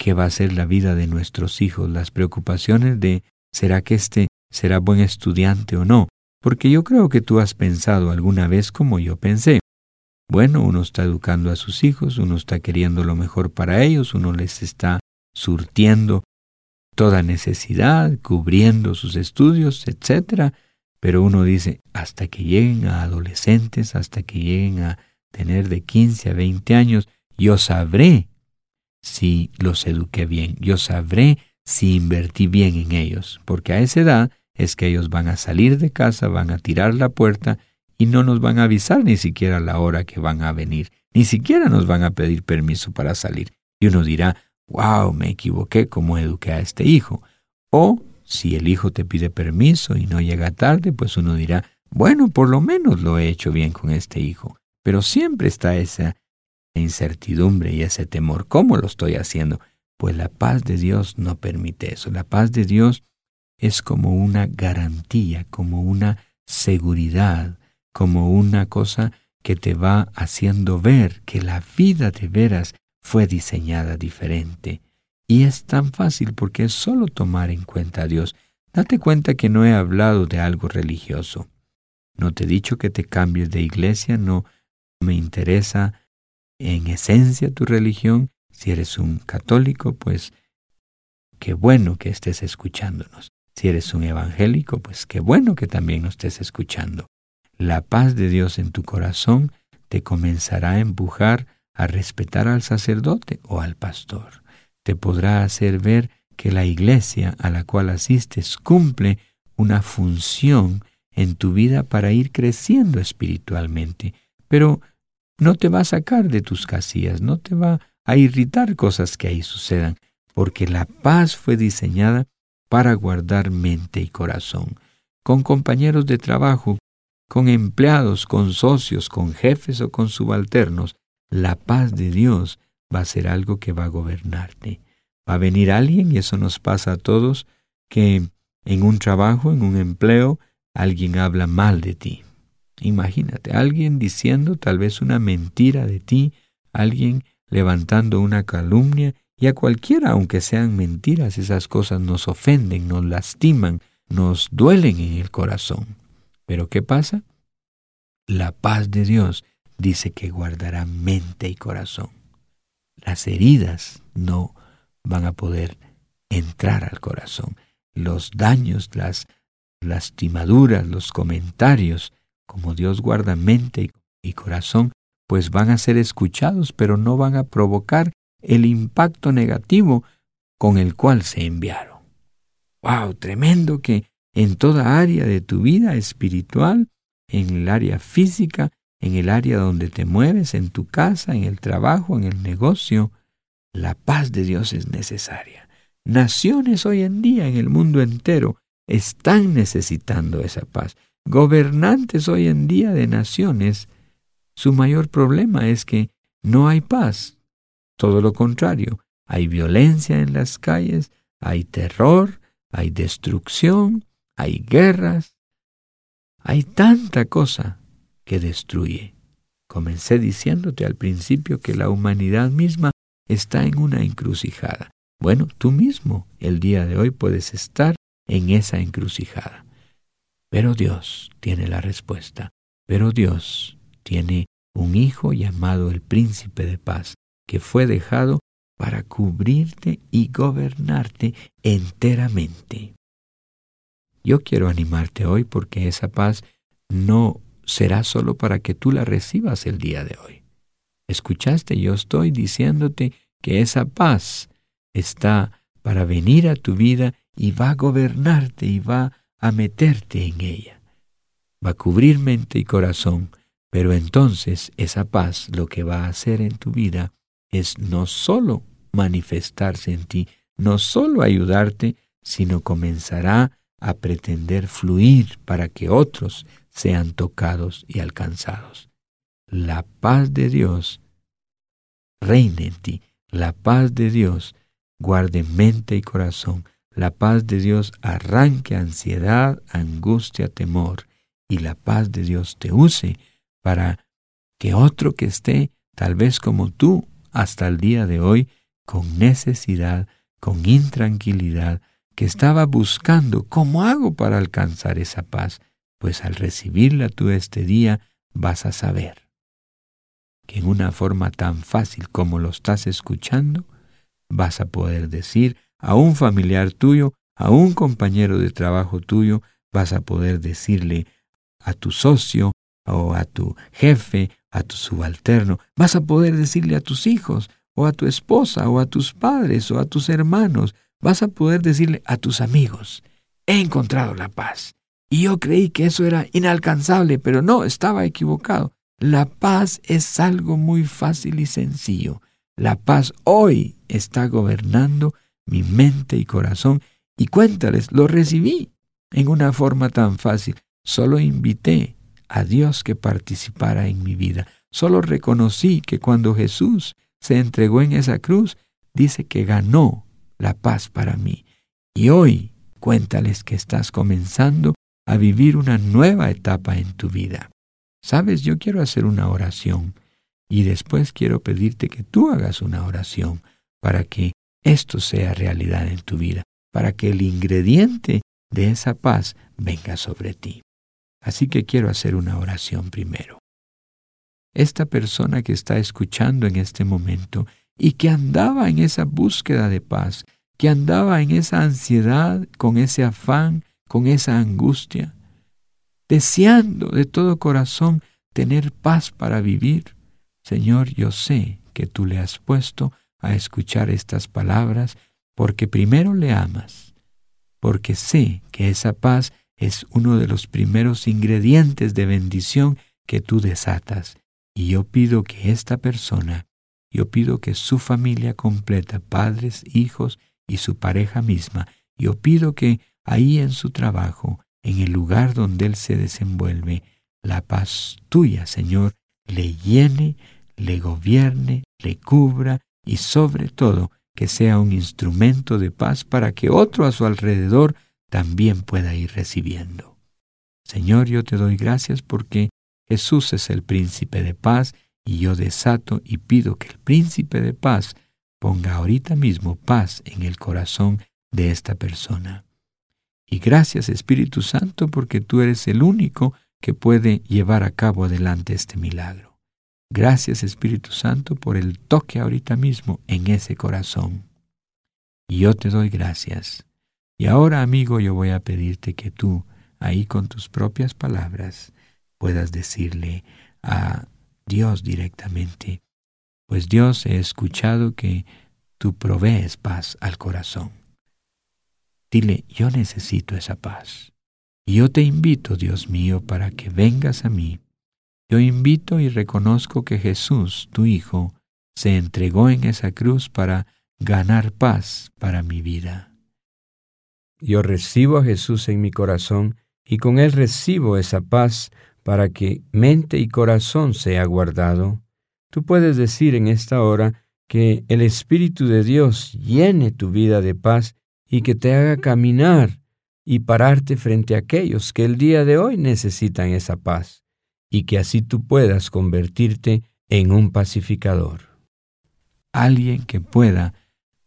qué va a ser la vida de nuestros hijos, las preocupaciones de ¿será que este será buen estudiante o no? Porque yo creo que tú has pensado alguna vez como yo pensé. Bueno, uno está educando a sus hijos, uno está queriendo lo mejor para ellos, uno les está surtiendo toda necesidad, cubriendo sus estudios, etc. Pero uno dice, hasta que lleguen a adolescentes, hasta que lleguen a tener de 15 a 20 años, yo sabré si los eduqué bien, yo sabré si invertí bien en ellos, porque a esa edad es que ellos van a salir de casa, van a tirar la puerta y no nos van a avisar ni siquiera la hora que van a venir, ni siquiera nos van a pedir permiso para salir. Y uno dirá, wow, me equivoqué como eduqué a este hijo. O si el hijo te pide permiso y no llega tarde, pues uno dirá, bueno, por lo menos lo he hecho bien con este hijo. Pero siempre está esa incertidumbre y ese temor. ¿Cómo lo estoy haciendo? Pues la paz de Dios no permite eso. La paz de Dios es como una garantía, como una seguridad, como una cosa que te va haciendo ver que la vida de veras fue diseñada diferente. Y es tan fácil porque es solo tomar en cuenta a Dios. Date cuenta que no he hablado de algo religioso. No te he dicho que te cambies de iglesia, no me interesa en esencia tu religión. Si eres un católico, pues qué bueno que estés escuchándonos. Si eres un evangélico, pues qué bueno que también nos estés escuchando. La paz de Dios en tu corazón te comenzará a empujar a respetar al sacerdote o al pastor. Te podrá hacer ver que la iglesia a la cual asistes cumple una función en tu vida para ir creciendo espiritualmente, pero no te va a sacar de tus casillas, no te va a irritar cosas que ahí sucedan, porque la paz fue diseñada para guardar mente y corazón. Con compañeros de trabajo, con empleados, con socios, con jefes o con subalternos, la paz de Dios va a ser algo que va a gobernarte. Va a venir alguien, y eso nos pasa a todos, que en un trabajo, en un empleo, alguien habla mal de ti. Imagínate, alguien diciendo tal vez una mentira de ti, alguien levantando una calumnia y a cualquiera, aunque sean mentiras, esas cosas nos ofenden, nos lastiman, nos duelen en el corazón. Pero ¿qué pasa? La paz de Dios dice que guardará mente y corazón. Las heridas no van a poder entrar al corazón. Los daños, las lastimaduras, los comentarios, como Dios guarda mente y corazón, pues van a ser escuchados, pero no van a provocar el impacto negativo con el cual se enviaron. ¡Wow! Tremendo que en toda área de tu vida espiritual, en el área física, en el área donde te mueves, en tu casa, en el trabajo, en el negocio, la paz de Dios es necesaria. Naciones hoy en día en el mundo entero están necesitando esa paz. Gobernantes hoy en día de naciones, su mayor problema es que no hay paz, todo lo contrario, hay violencia en las calles, hay terror, hay destrucción, hay guerras, hay tanta cosa que destruye. Comencé diciéndote al principio que la humanidad misma está en una encrucijada. Bueno, tú mismo el día de hoy puedes estar en esa encrucijada. Pero Dios tiene la respuesta. Pero Dios tiene un hijo llamado el príncipe de paz, que fue dejado para cubrirte y gobernarte enteramente. Yo quiero animarte hoy porque esa paz no será solo para que tú la recibas el día de hoy. Escuchaste, yo estoy diciéndote que esa paz está para venir a tu vida y va a gobernarte y va a meterte en ella. Va a cubrir mente y corazón, pero entonces esa paz lo que va a hacer en tu vida es no solo manifestarse en ti, no solo ayudarte, sino comenzará a pretender fluir para que otros sean tocados y alcanzados. La paz de Dios reine en ti, la paz de Dios guarde mente y corazón, la paz de Dios arranque ansiedad, angustia, temor, y la paz de Dios te use para que otro que esté, tal vez como tú, hasta el día de hoy, con necesidad, con intranquilidad, que estaba buscando cómo hago para alcanzar esa paz, pues al recibirla tú este día vas a saber que en una forma tan fácil como lo estás escuchando, vas a poder decir a un familiar tuyo, a un compañero de trabajo tuyo, vas a poder decirle a tu socio o a tu jefe, a tu subalterno, vas a poder decirle a tus hijos o a tu esposa o a tus padres o a tus hermanos, vas a poder decirle a tus amigos, he encontrado la paz. Y yo creí que eso era inalcanzable, pero no, estaba equivocado. La paz es algo muy fácil y sencillo. La paz hoy está gobernando mi mente y corazón y cuéntales, lo recibí en una forma tan fácil. Solo invité a Dios que participara en mi vida. Solo reconocí que cuando Jesús se entregó en esa cruz, dice que ganó la paz para mí. Y hoy cuéntales que estás comenzando a vivir una nueva etapa en tu vida. Sabes, yo quiero hacer una oración y después quiero pedirte que tú hagas una oración para que esto sea realidad en tu vida, para que el ingrediente de esa paz venga sobre ti. Así que quiero hacer una oración primero. Esta persona que está escuchando en este momento y que andaba en esa búsqueda de paz, que andaba en esa ansiedad, con ese afán, con esa angustia, deseando de todo corazón tener paz para vivir. Señor, yo sé que tú le has puesto a escuchar estas palabras porque primero le amas, porque sé que esa paz es uno de los primeros ingredientes de bendición que tú desatas. Y yo pido que esta persona, yo pido que su familia completa, padres, hijos y su pareja misma, yo pido que ahí en su trabajo, en el lugar donde él se desenvuelve, la paz tuya, Señor, le llene, le gobierne, le cubra y sobre todo que sea un instrumento de paz para que otro a su alrededor también pueda ir recibiendo. Señor, yo te doy gracias porque Jesús es el príncipe de paz y yo desato y pido que el príncipe de paz ponga ahorita mismo paz en el corazón de esta persona. Y gracias Espíritu Santo porque tú eres el único que puede llevar a cabo adelante este milagro. Gracias Espíritu Santo por el toque ahorita mismo en ese corazón. Y yo te doy gracias. Y ahora, amigo, yo voy a pedirte que tú, ahí con tus propias palabras, puedas decirle a Dios directamente, pues Dios he escuchado que tú provees paz al corazón. Dile, yo necesito esa paz. Y yo te invito, Dios mío, para que vengas a mí. Yo invito y reconozco que Jesús, tu Hijo, se entregó en esa cruz para ganar paz para mi vida. Yo recibo a Jesús en mi corazón y con Él recibo esa paz para que mente y corazón sea guardado. Tú puedes decir en esta hora que el Espíritu de Dios llene tu vida de paz y que te haga caminar y pararte frente a aquellos que el día de hoy necesitan esa paz, y que así tú puedas convertirte en un pacificador. Alguien que pueda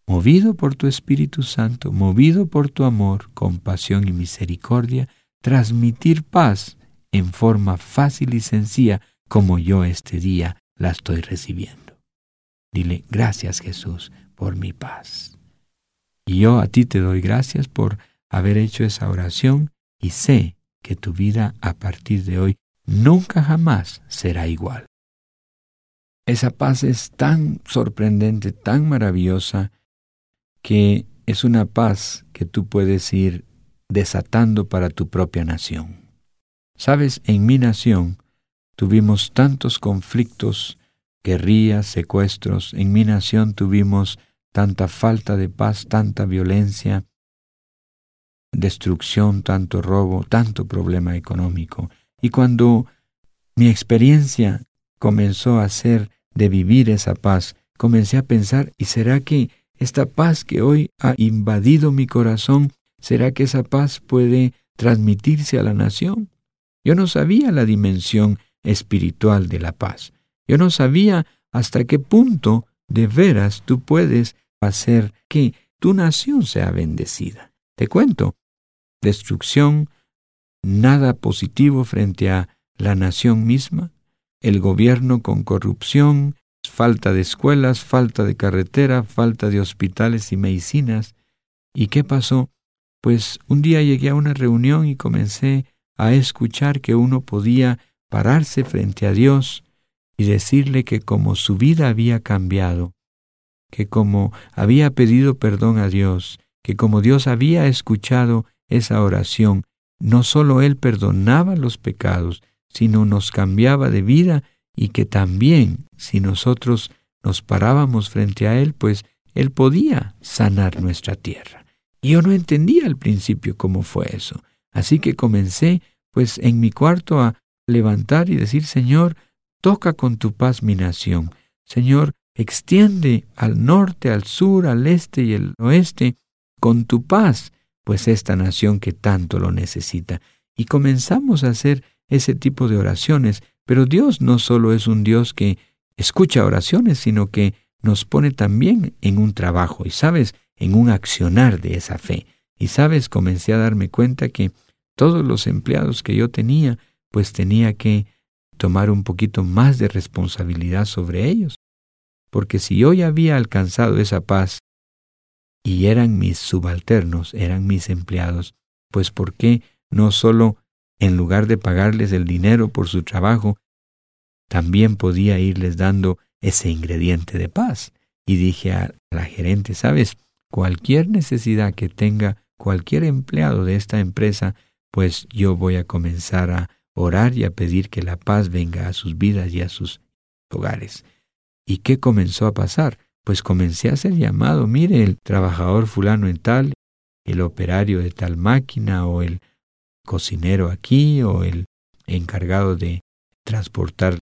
movido por tu Espíritu Santo, movido por tu amor, compasión y misericordia, transmitir paz en forma fácil y sencilla como yo este día la estoy recibiendo. Dile, gracias Jesús por mi paz. Y yo a ti te doy gracias por haber hecho esa oración y sé que tu vida a partir de hoy nunca jamás será igual. Esa paz es tan sorprendente, tan maravillosa, que es una paz que tú puedes ir desatando para tu propia nación. Sabes, en mi nación tuvimos tantos conflictos, guerrillas, secuestros, en mi nación tuvimos tanta falta de paz, tanta violencia, destrucción, tanto robo, tanto problema económico. Y cuando mi experiencia comenzó a ser de vivir esa paz, comencé a pensar, ¿y será que esta paz que hoy ha invadido mi corazón, será que esa paz puede transmitirse a la nación? Yo no sabía la dimensión espiritual de la paz. Yo no sabía hasta qué punto de veras tú puedes hacer que tu nación sea bendecida. Te cuento, destrucción, nada positivo frente a la nación misma, el gobierno con corrupción, falta de escuelas, falta de carretera, falta de hospitales y medicinas. ¿Y qué pasó? Pues un día llegué a una reunión y comencé a escuchar que uno podía pararse frente a Dios y decirle que como su vida había cambiado, que como había pedido perdón a Dios, que como Dios había escuchado esa oración, no sólo Él perdonaba los pecados, sino nos cambiaba de vida y que también si nosotros nos parábamos frente a Él, pues Él podía sanar nuestra tierra. Y yo no entendía al principio cómo fue eso. Así que comencé, pues, en mi cuarto a levantar y decir, Señor, toca con tu paz mi nación. Señor, extiende al norte, al sur, al este y el oeste con tu paz pues esta nación que tanto lo necesita. Y comenzamos a hacer ese tipo de oraciones, pero Dios no solo es un Dios que escucha oraciones, sino que nos pone también en un trabajo y, sabes, en un accionar de esa fe. Y, sabes, comencé a darme cuenta que todos los empleados que yo tenía, pues tenía que tomar un poquito más de responsabilidad sobre ellos. Porque si yo ya había alcanzado esa paz y eran mis subalternos, eran mis empleados, pues ¿por qué no solo en lugar de pagarles el dinero por su trabajo, también podía irles dando ese ingrediente de paz? Y dije a la gerente, sabes, cualquier necesidad que tenga cualquier empleado de esta empresa, pues yo voy a comenzar a orar y a pedir que la paz venga a sus vidas y a sus hogares. ¿Y qué comenzó a pasar? Pues comencé a ser llamado, mire, el trabajador fulano en tal, el operario de tal máquina, o el cocinero aquí, o el encargado de transportar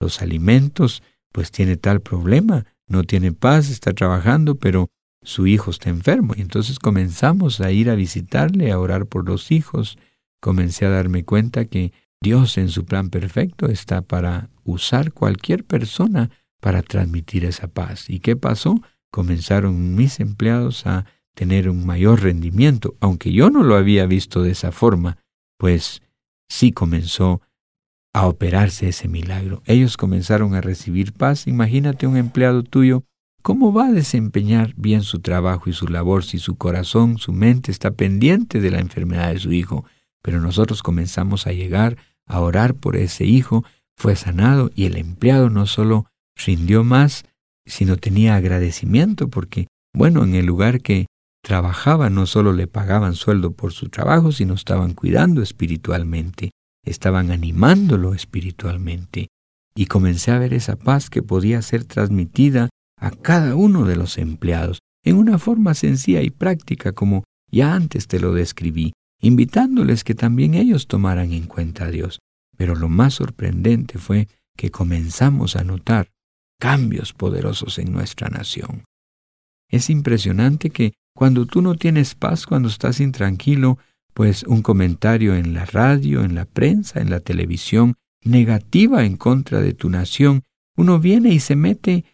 los alimentos, pues tiene tal problema, no tiene paz, está trabajando, pero su hijo está enfermo. Y entonces comenzamos a ir a visitarle, a orar por los hijos. Comencé a darme cuenta que Dios en su plan perfecto está para usar cualquier persona para transmitir esa paz. ¿Y qué pasó? Comenzaron mis empleados a tener un mayor rendimiento, aunque yo no lo había visto de esa forma, pues sí comenzó a operarse ese milagro. Ellos comenzaron a recibir paz. Imagínate un empleado tuyo, ¿cómo va a desempeñar bien su trabajo y su labor si su corazón, su mente está pendiente de la enfermedad de su hijo? Pero nosotros comenzamos a llegar a orar por ese hijo, fue sanado y el empleado no solo rindió más, sino tenía agradecimiento porque, bueno, en el lugar que trabajaba no solo le pagaban sueldo por su trabajo, sino estaban cuidando espiritualmente, estaban animándolo espiritualmente. Y comencé a ver esa paz que podía ser transmitida a cada uno de los empleados en una forma sencilla y práctica como ya antes te lo describí, invitándoles que también ellos tomaran en cuenta a Dios. Pero lo más sorprendente fue que comenzamos a notar cambios poderosos en nuestra nación. Es impresionante que cuando tú no tienes paz, cuando estás intranquilo, pues un comentario en la radio, en la prensa, en la televisión, negativa en contra de tu nación, uno viene y se mete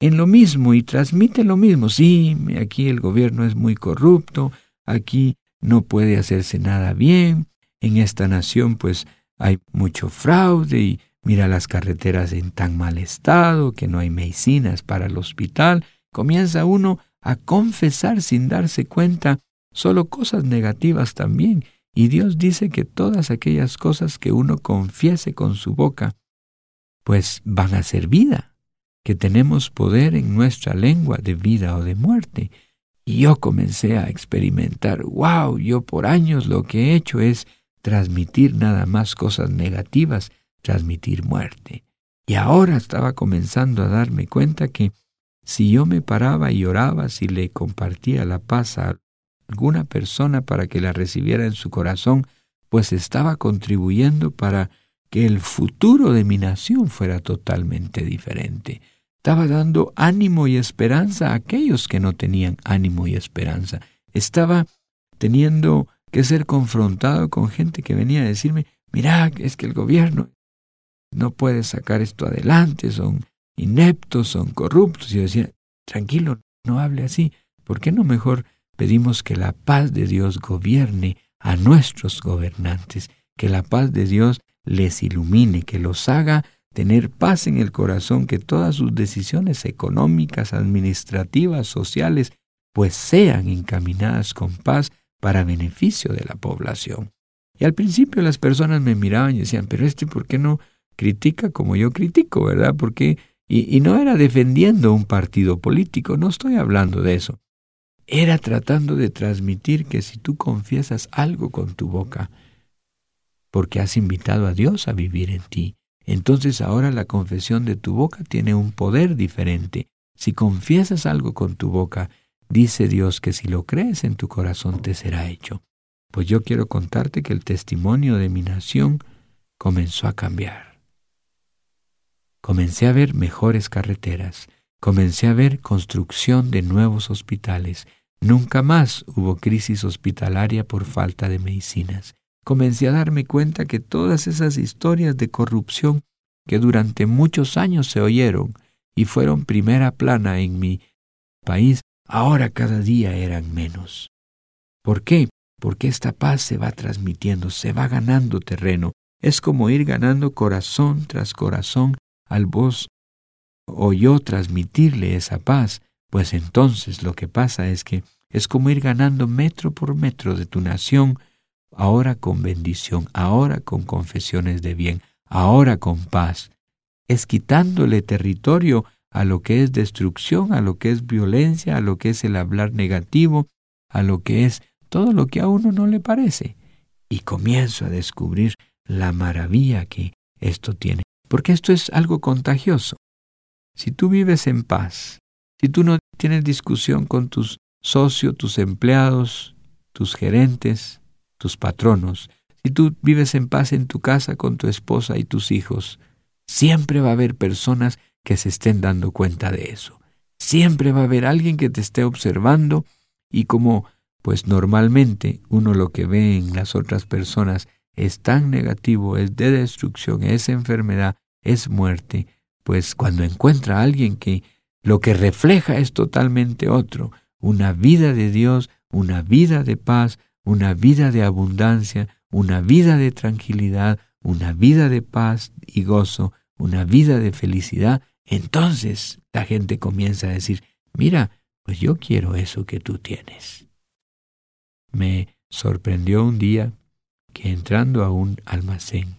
en lo mismo y transmite lo mismo. Sí, aquí el gobierno es muy corrupto, aquí no puede hacerse nada bien, en esta nación pues hay mucho fraude y mira las carreteras en tan mal estado, que no hay medicinas para el hospital, comienza uno a confesar sin darse cuenta solo cosas negativas también. Y Dios dice que todas aquellas cosas que uno confiese con su boca, pues van a ser vida, que tenemos poder en nuestra lengua de vida o de muerte. Y yo comencé a experimentar, wow, yo por años lo que he hecho es transmitir nada más cosas negativas, transmitir muerte. Y ahora estaba comenzando a darme cuenta que si yo me paraba y oraba, si le compartía la paz a alguna persona para que la recibiera en su corazón, pues estaba contribuyendo para que el futuro de mi nación fuera totalmente diferente. Estaba dando ánimo y esperanza a aquellos que no tenían ánimo y esperanza. Estaba teniendo que ser confrontado con gente que venía a decirme, mira, es que el gobierno no puede sacar esto adelante, son ineptos, son corruptos. Y yo decía, tranquilo, no hable así. ¿Por qué no mejor pedimos que la paz de Dios gobierne a nuestros gobernantes, que la paz de Dios les ilumine, que los haga tener paz en el corazón, que todas sus decisiones económicas, administrativas, sociales, pues sean encaminadas con paz para beneficio de la población. Y al principio las personas me miraban y decían, pero este, ¿por qué no critica como yo critico, verdad? Porque y, y no era defendiendo un partido político, no estoy hablando de eso. Era tratando de transmitir que si tú confiesas algo con tu boca, porque has invitado a Dios a vivir en ti, entonces ahora la confesión de tu boca tiene un poder diferente. Si confiesas algo con tu boca, dice Dios que si lo crees en tu corazón te será hecho. Pues yo quiero contarte que el testimonio de mi nación comenzó a cambiar. Comencé a ver mejores carreteras, comencé a ver construcción de nuevos hospitales, nunca más hubo crisis hospitalaria por falta de medicinas comencé a darme cuenta que todas esas historias de corrupción que durante muchos años se oyeron y fueron primera plana en mi país, ahora cada día eran menos. ¿Por qué? Porque esta paz se va transmitiendo, se va ganando terreno. Es como ir ganando corazón tras corazón al vos o yo transmitirle esa paz, pues entonces lo que pasa es que es como ir ganando metro por metro de tu nación ahora con bendición, ahora con confesiones de bien, ahora con paz. Es quitándole territorio a lo que es destrucción, a lo que es violencia, a lo que es el hablar negativo, a lo que es todo lo que a uno no le parece. Y comienzo a descubrir la maravilla que esto tiene, porque esto es algo contagioso. Si tú vives en paz, si tú no tienes discusión con tus socios, tus empleados, tus gerentes, tus patronos, si tú vives en paz en tu casa con tu esposa y tus hijos, siempre va a haber personas que se estén dando cuenta de eso. Siempre va a haber alguien que te esté observando y como pues normalmente uno lo que ve en las otras personas es tan negativo, es de destrucción, es enfermedad, es muerte, pues cuando encuentra a alguien que lo que refleja es totalmente otro, una vida de Dios, una vida de paz, una vida de abundancia, una vida de tranquilidad, una vida de paz y gozo, una vida de felicidad, entonces la gente comienza a decir, mira, pues yo quiero eso que tú tienes. Me sorprendió un día que entrando a un almacén,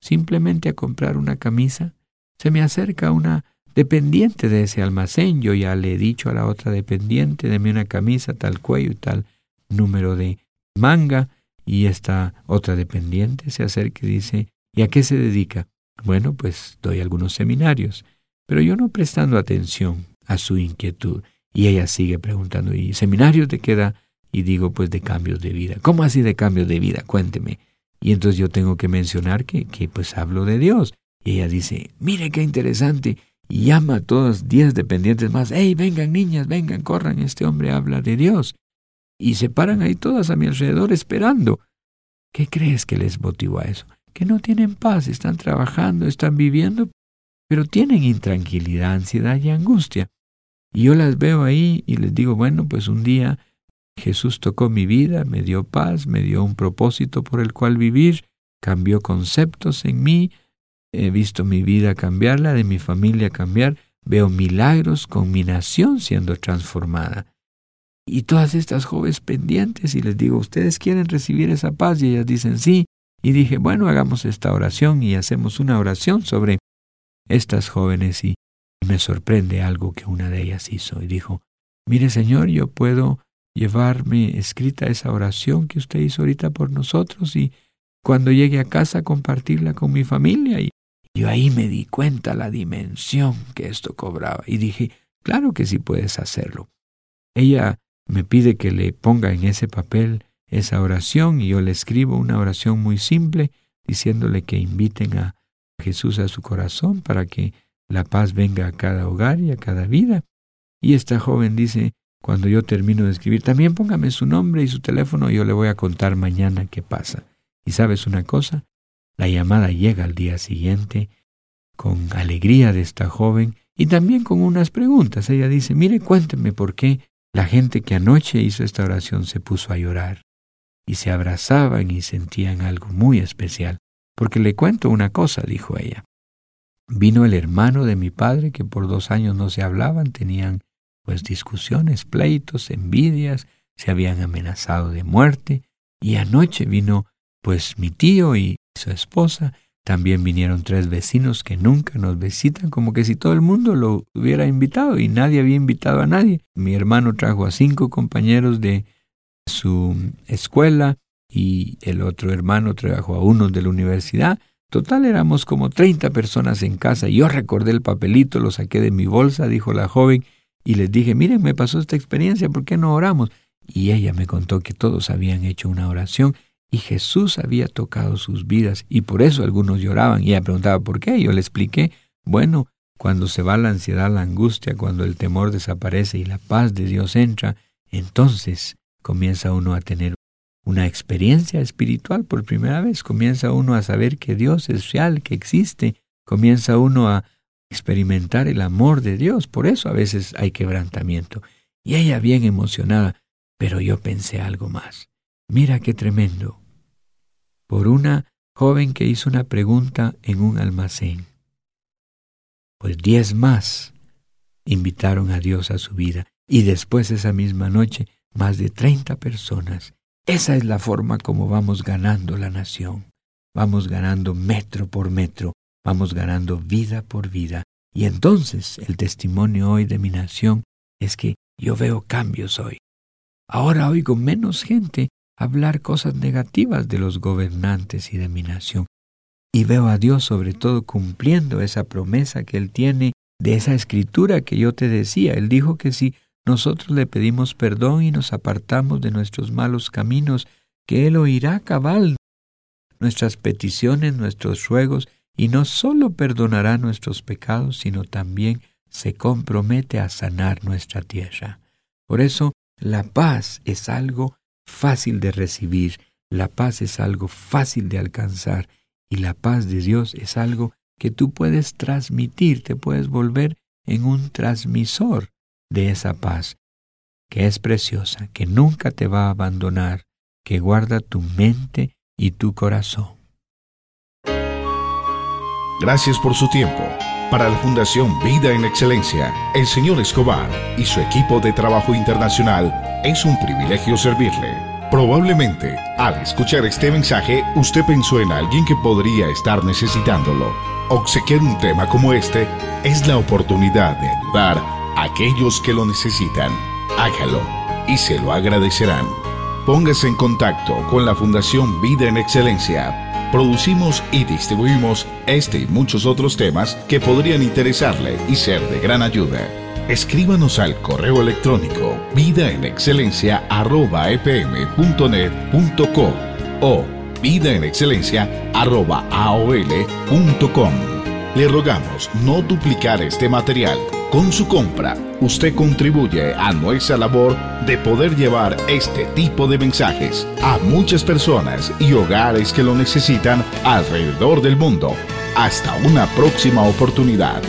simplemente a comprar una camisa, se me acerca una dependiente de ese almacén. Yo ya le he dicho a la otra dependiente, deme una camisa, tal cuello tal número de manga y esta otra dependiente se acerca y dice, ¿y a qué se dedica? Bueno, pues doy algunos seminarios, pero yo no prestando atención a su inquietud. Y ella sigue preguntando, ¿y seminarios de qué da? Y digo, pues de cambios de vida. ¿Cómo así de cambios de vida? Cuénteme. Y entonces yo tengo que mencionar que, que pues hablo de Dios. Y ella dice, mire qué interesante. Y llama a todos diez dependientes más. ¡Ey, vengan niñas, vengan, corran! Este hombre habla de Dios y se paran ahí todas a mi alrededor esperando. ¿Qué crees que les motivó a eso? Que no tienen paz, están trabajando, están viviendo, pero tienen intranquilidad, ansiedad y angustia. Y yo las veo ahí y les digo, bueno, pues un día Jesús tocó mi vida, me dio paz, me dio un propósito por el cual vivir, cambió conceptos en mí, he visto mi vida cambiar, la de mi familia cambiar, veo milagros con mi nación siendo transformada y todas estas jóvenes pendientes y les digo, ¿ustedes quieren recibir esa paz? Y ellas dicen sí. Y dije, bueno, hagamos esta oración y hacemos una oración sobre estas jóvenes y me sorprende algo que una de ellas hizo y dijo, mire Señor, yo puedo llevarme escrita esa oración que usted hizo ahorita por nosotros y cuando llegue a casa compartirla con mi familia. Y yo ahí me di cuenta la dimensión que esto cobraba y dije, claro que sí puedes hacerlo. Ella me pide que le ponga en ese papel esa oración y yo le escribo una oración muy simple diciéndole que inviten a Jesús a su corazón para que la paz venga a cada hogar y a cada vida. Y esta joven dice, cuando yo termino de escribir, también póngame su nombre y su teléfono y yo le voy a contar mañana qué pasa. Y sabes una cosa, la llamada llega al día siguiente con alegría de esta joven y también con unas preguntas. Ella dice, mire, cuénteme por qué la gente que anoche hizo esta oración se puso a llorar y se abrazaban y sentían algo muy especial. Porque le cuento una cosa, dijo ella. Vino el hermano de mi padre que por dos años no se hablaban, tenían pues discusiones, pleitos, envidias, se habían amenazado de muerte, y anoche vino pues mi tío y su esposa, también vinieron tres vecinos que nunca nos visitan, como que si todo el mundo lo hubiera invitado y nadie había invitado a nadie. Mi hermano trajo a cinco compañeros de su escuela y el otro hermano trajo a uno de la universidad. Total éramos como treinta personas en casa. Yo recordé el papelito, lo saqué de mi bolsa, dijo la joven, y les dije, miren, me pasó esta experiencia, ¿por qué no oramos? Y ella me contó que todos habían hecho una oración y Jesús había tocado sus vidas y por eso algunos lloraban. Y ella preguntaba por qué. Yo le expliqué, bueno, cuando se va la ansiedad, la angustia, cuando el temor desaparece y la paz de Dios entra, entonces comienza uno a tener una experiencia espiritual por primera vez, comienza uno a saber que Dios es real, que existe, comienza uno a experimentar el amor de Dios, por eso a veces hay quebrantamiento. Y ella bien emocionada, pero yo pensé algo más. Mira qué tremendo. Por una joven que hizo una pregunta en un almacén. Pues diez más invitaron a Dios a su vida y después esa misma noche más de treinta personas. Esa es la forma como vamos ganando la nación. Vamos ganando metro por metro, vamos ganando vida por vida. Y entonces el testimonio hoy de mi nación es que yo veo cambios hoy. Ahora oigo menos gente hablar cosas negativas de los gobernantes y de mi nación. Y veo a Dios sobre todo cumpliendo esa promesa que Él tiene de esa escritura que yo te decía. Él dijo que si nosotros le pedimos perdón y nos apartamos de nuestros malos caminos, que Él oirá cabal nuestras peticiones, nuestros ruegos, y no solo perdonará nuestros pecados, sino también se compromete a sanar nuestra tierra. Por eso, la paz es algo fácil de recibir, la paz es algo fácil de alcanzar y la paz de Dios es algo que tú puedes transmitir, te puedes volver en un transmisor de esa paz, que es preciosa, que nunca te va a abandonar, que guarda tu mente y tu corazón. Gracias por su tiempo. Para la Fundación Vida en Excelencia, el señor Escobar y su equipo de trabajo internacional, es un privilegio servirle. Probablemente, al escuchar este mensaje, usted pensó en alguien que podría estar necesitándolo. Obsequiar un tema como este es la oportunidad de ayudar a aquellos que lo necesitan. Hágalo y se lo agradecerán. Póngase en contacto con la Fundación Vida en Excelencia producimos y distribuimos este y muchos otros temas que podrían interesarle y ser de gran ayuda. Escríbanos al correo electrónico vidaenexcelencia.epm.net.co o vidaenexcelencia.aol.com. Le rogamos no duplicar este material con su compra, usted contribuye a nuestra labor de poder llevar este tipo de mensajes a muchas personas y hogares que lo necesitan alrededor del mundo. Hasta una próxima oportunidad.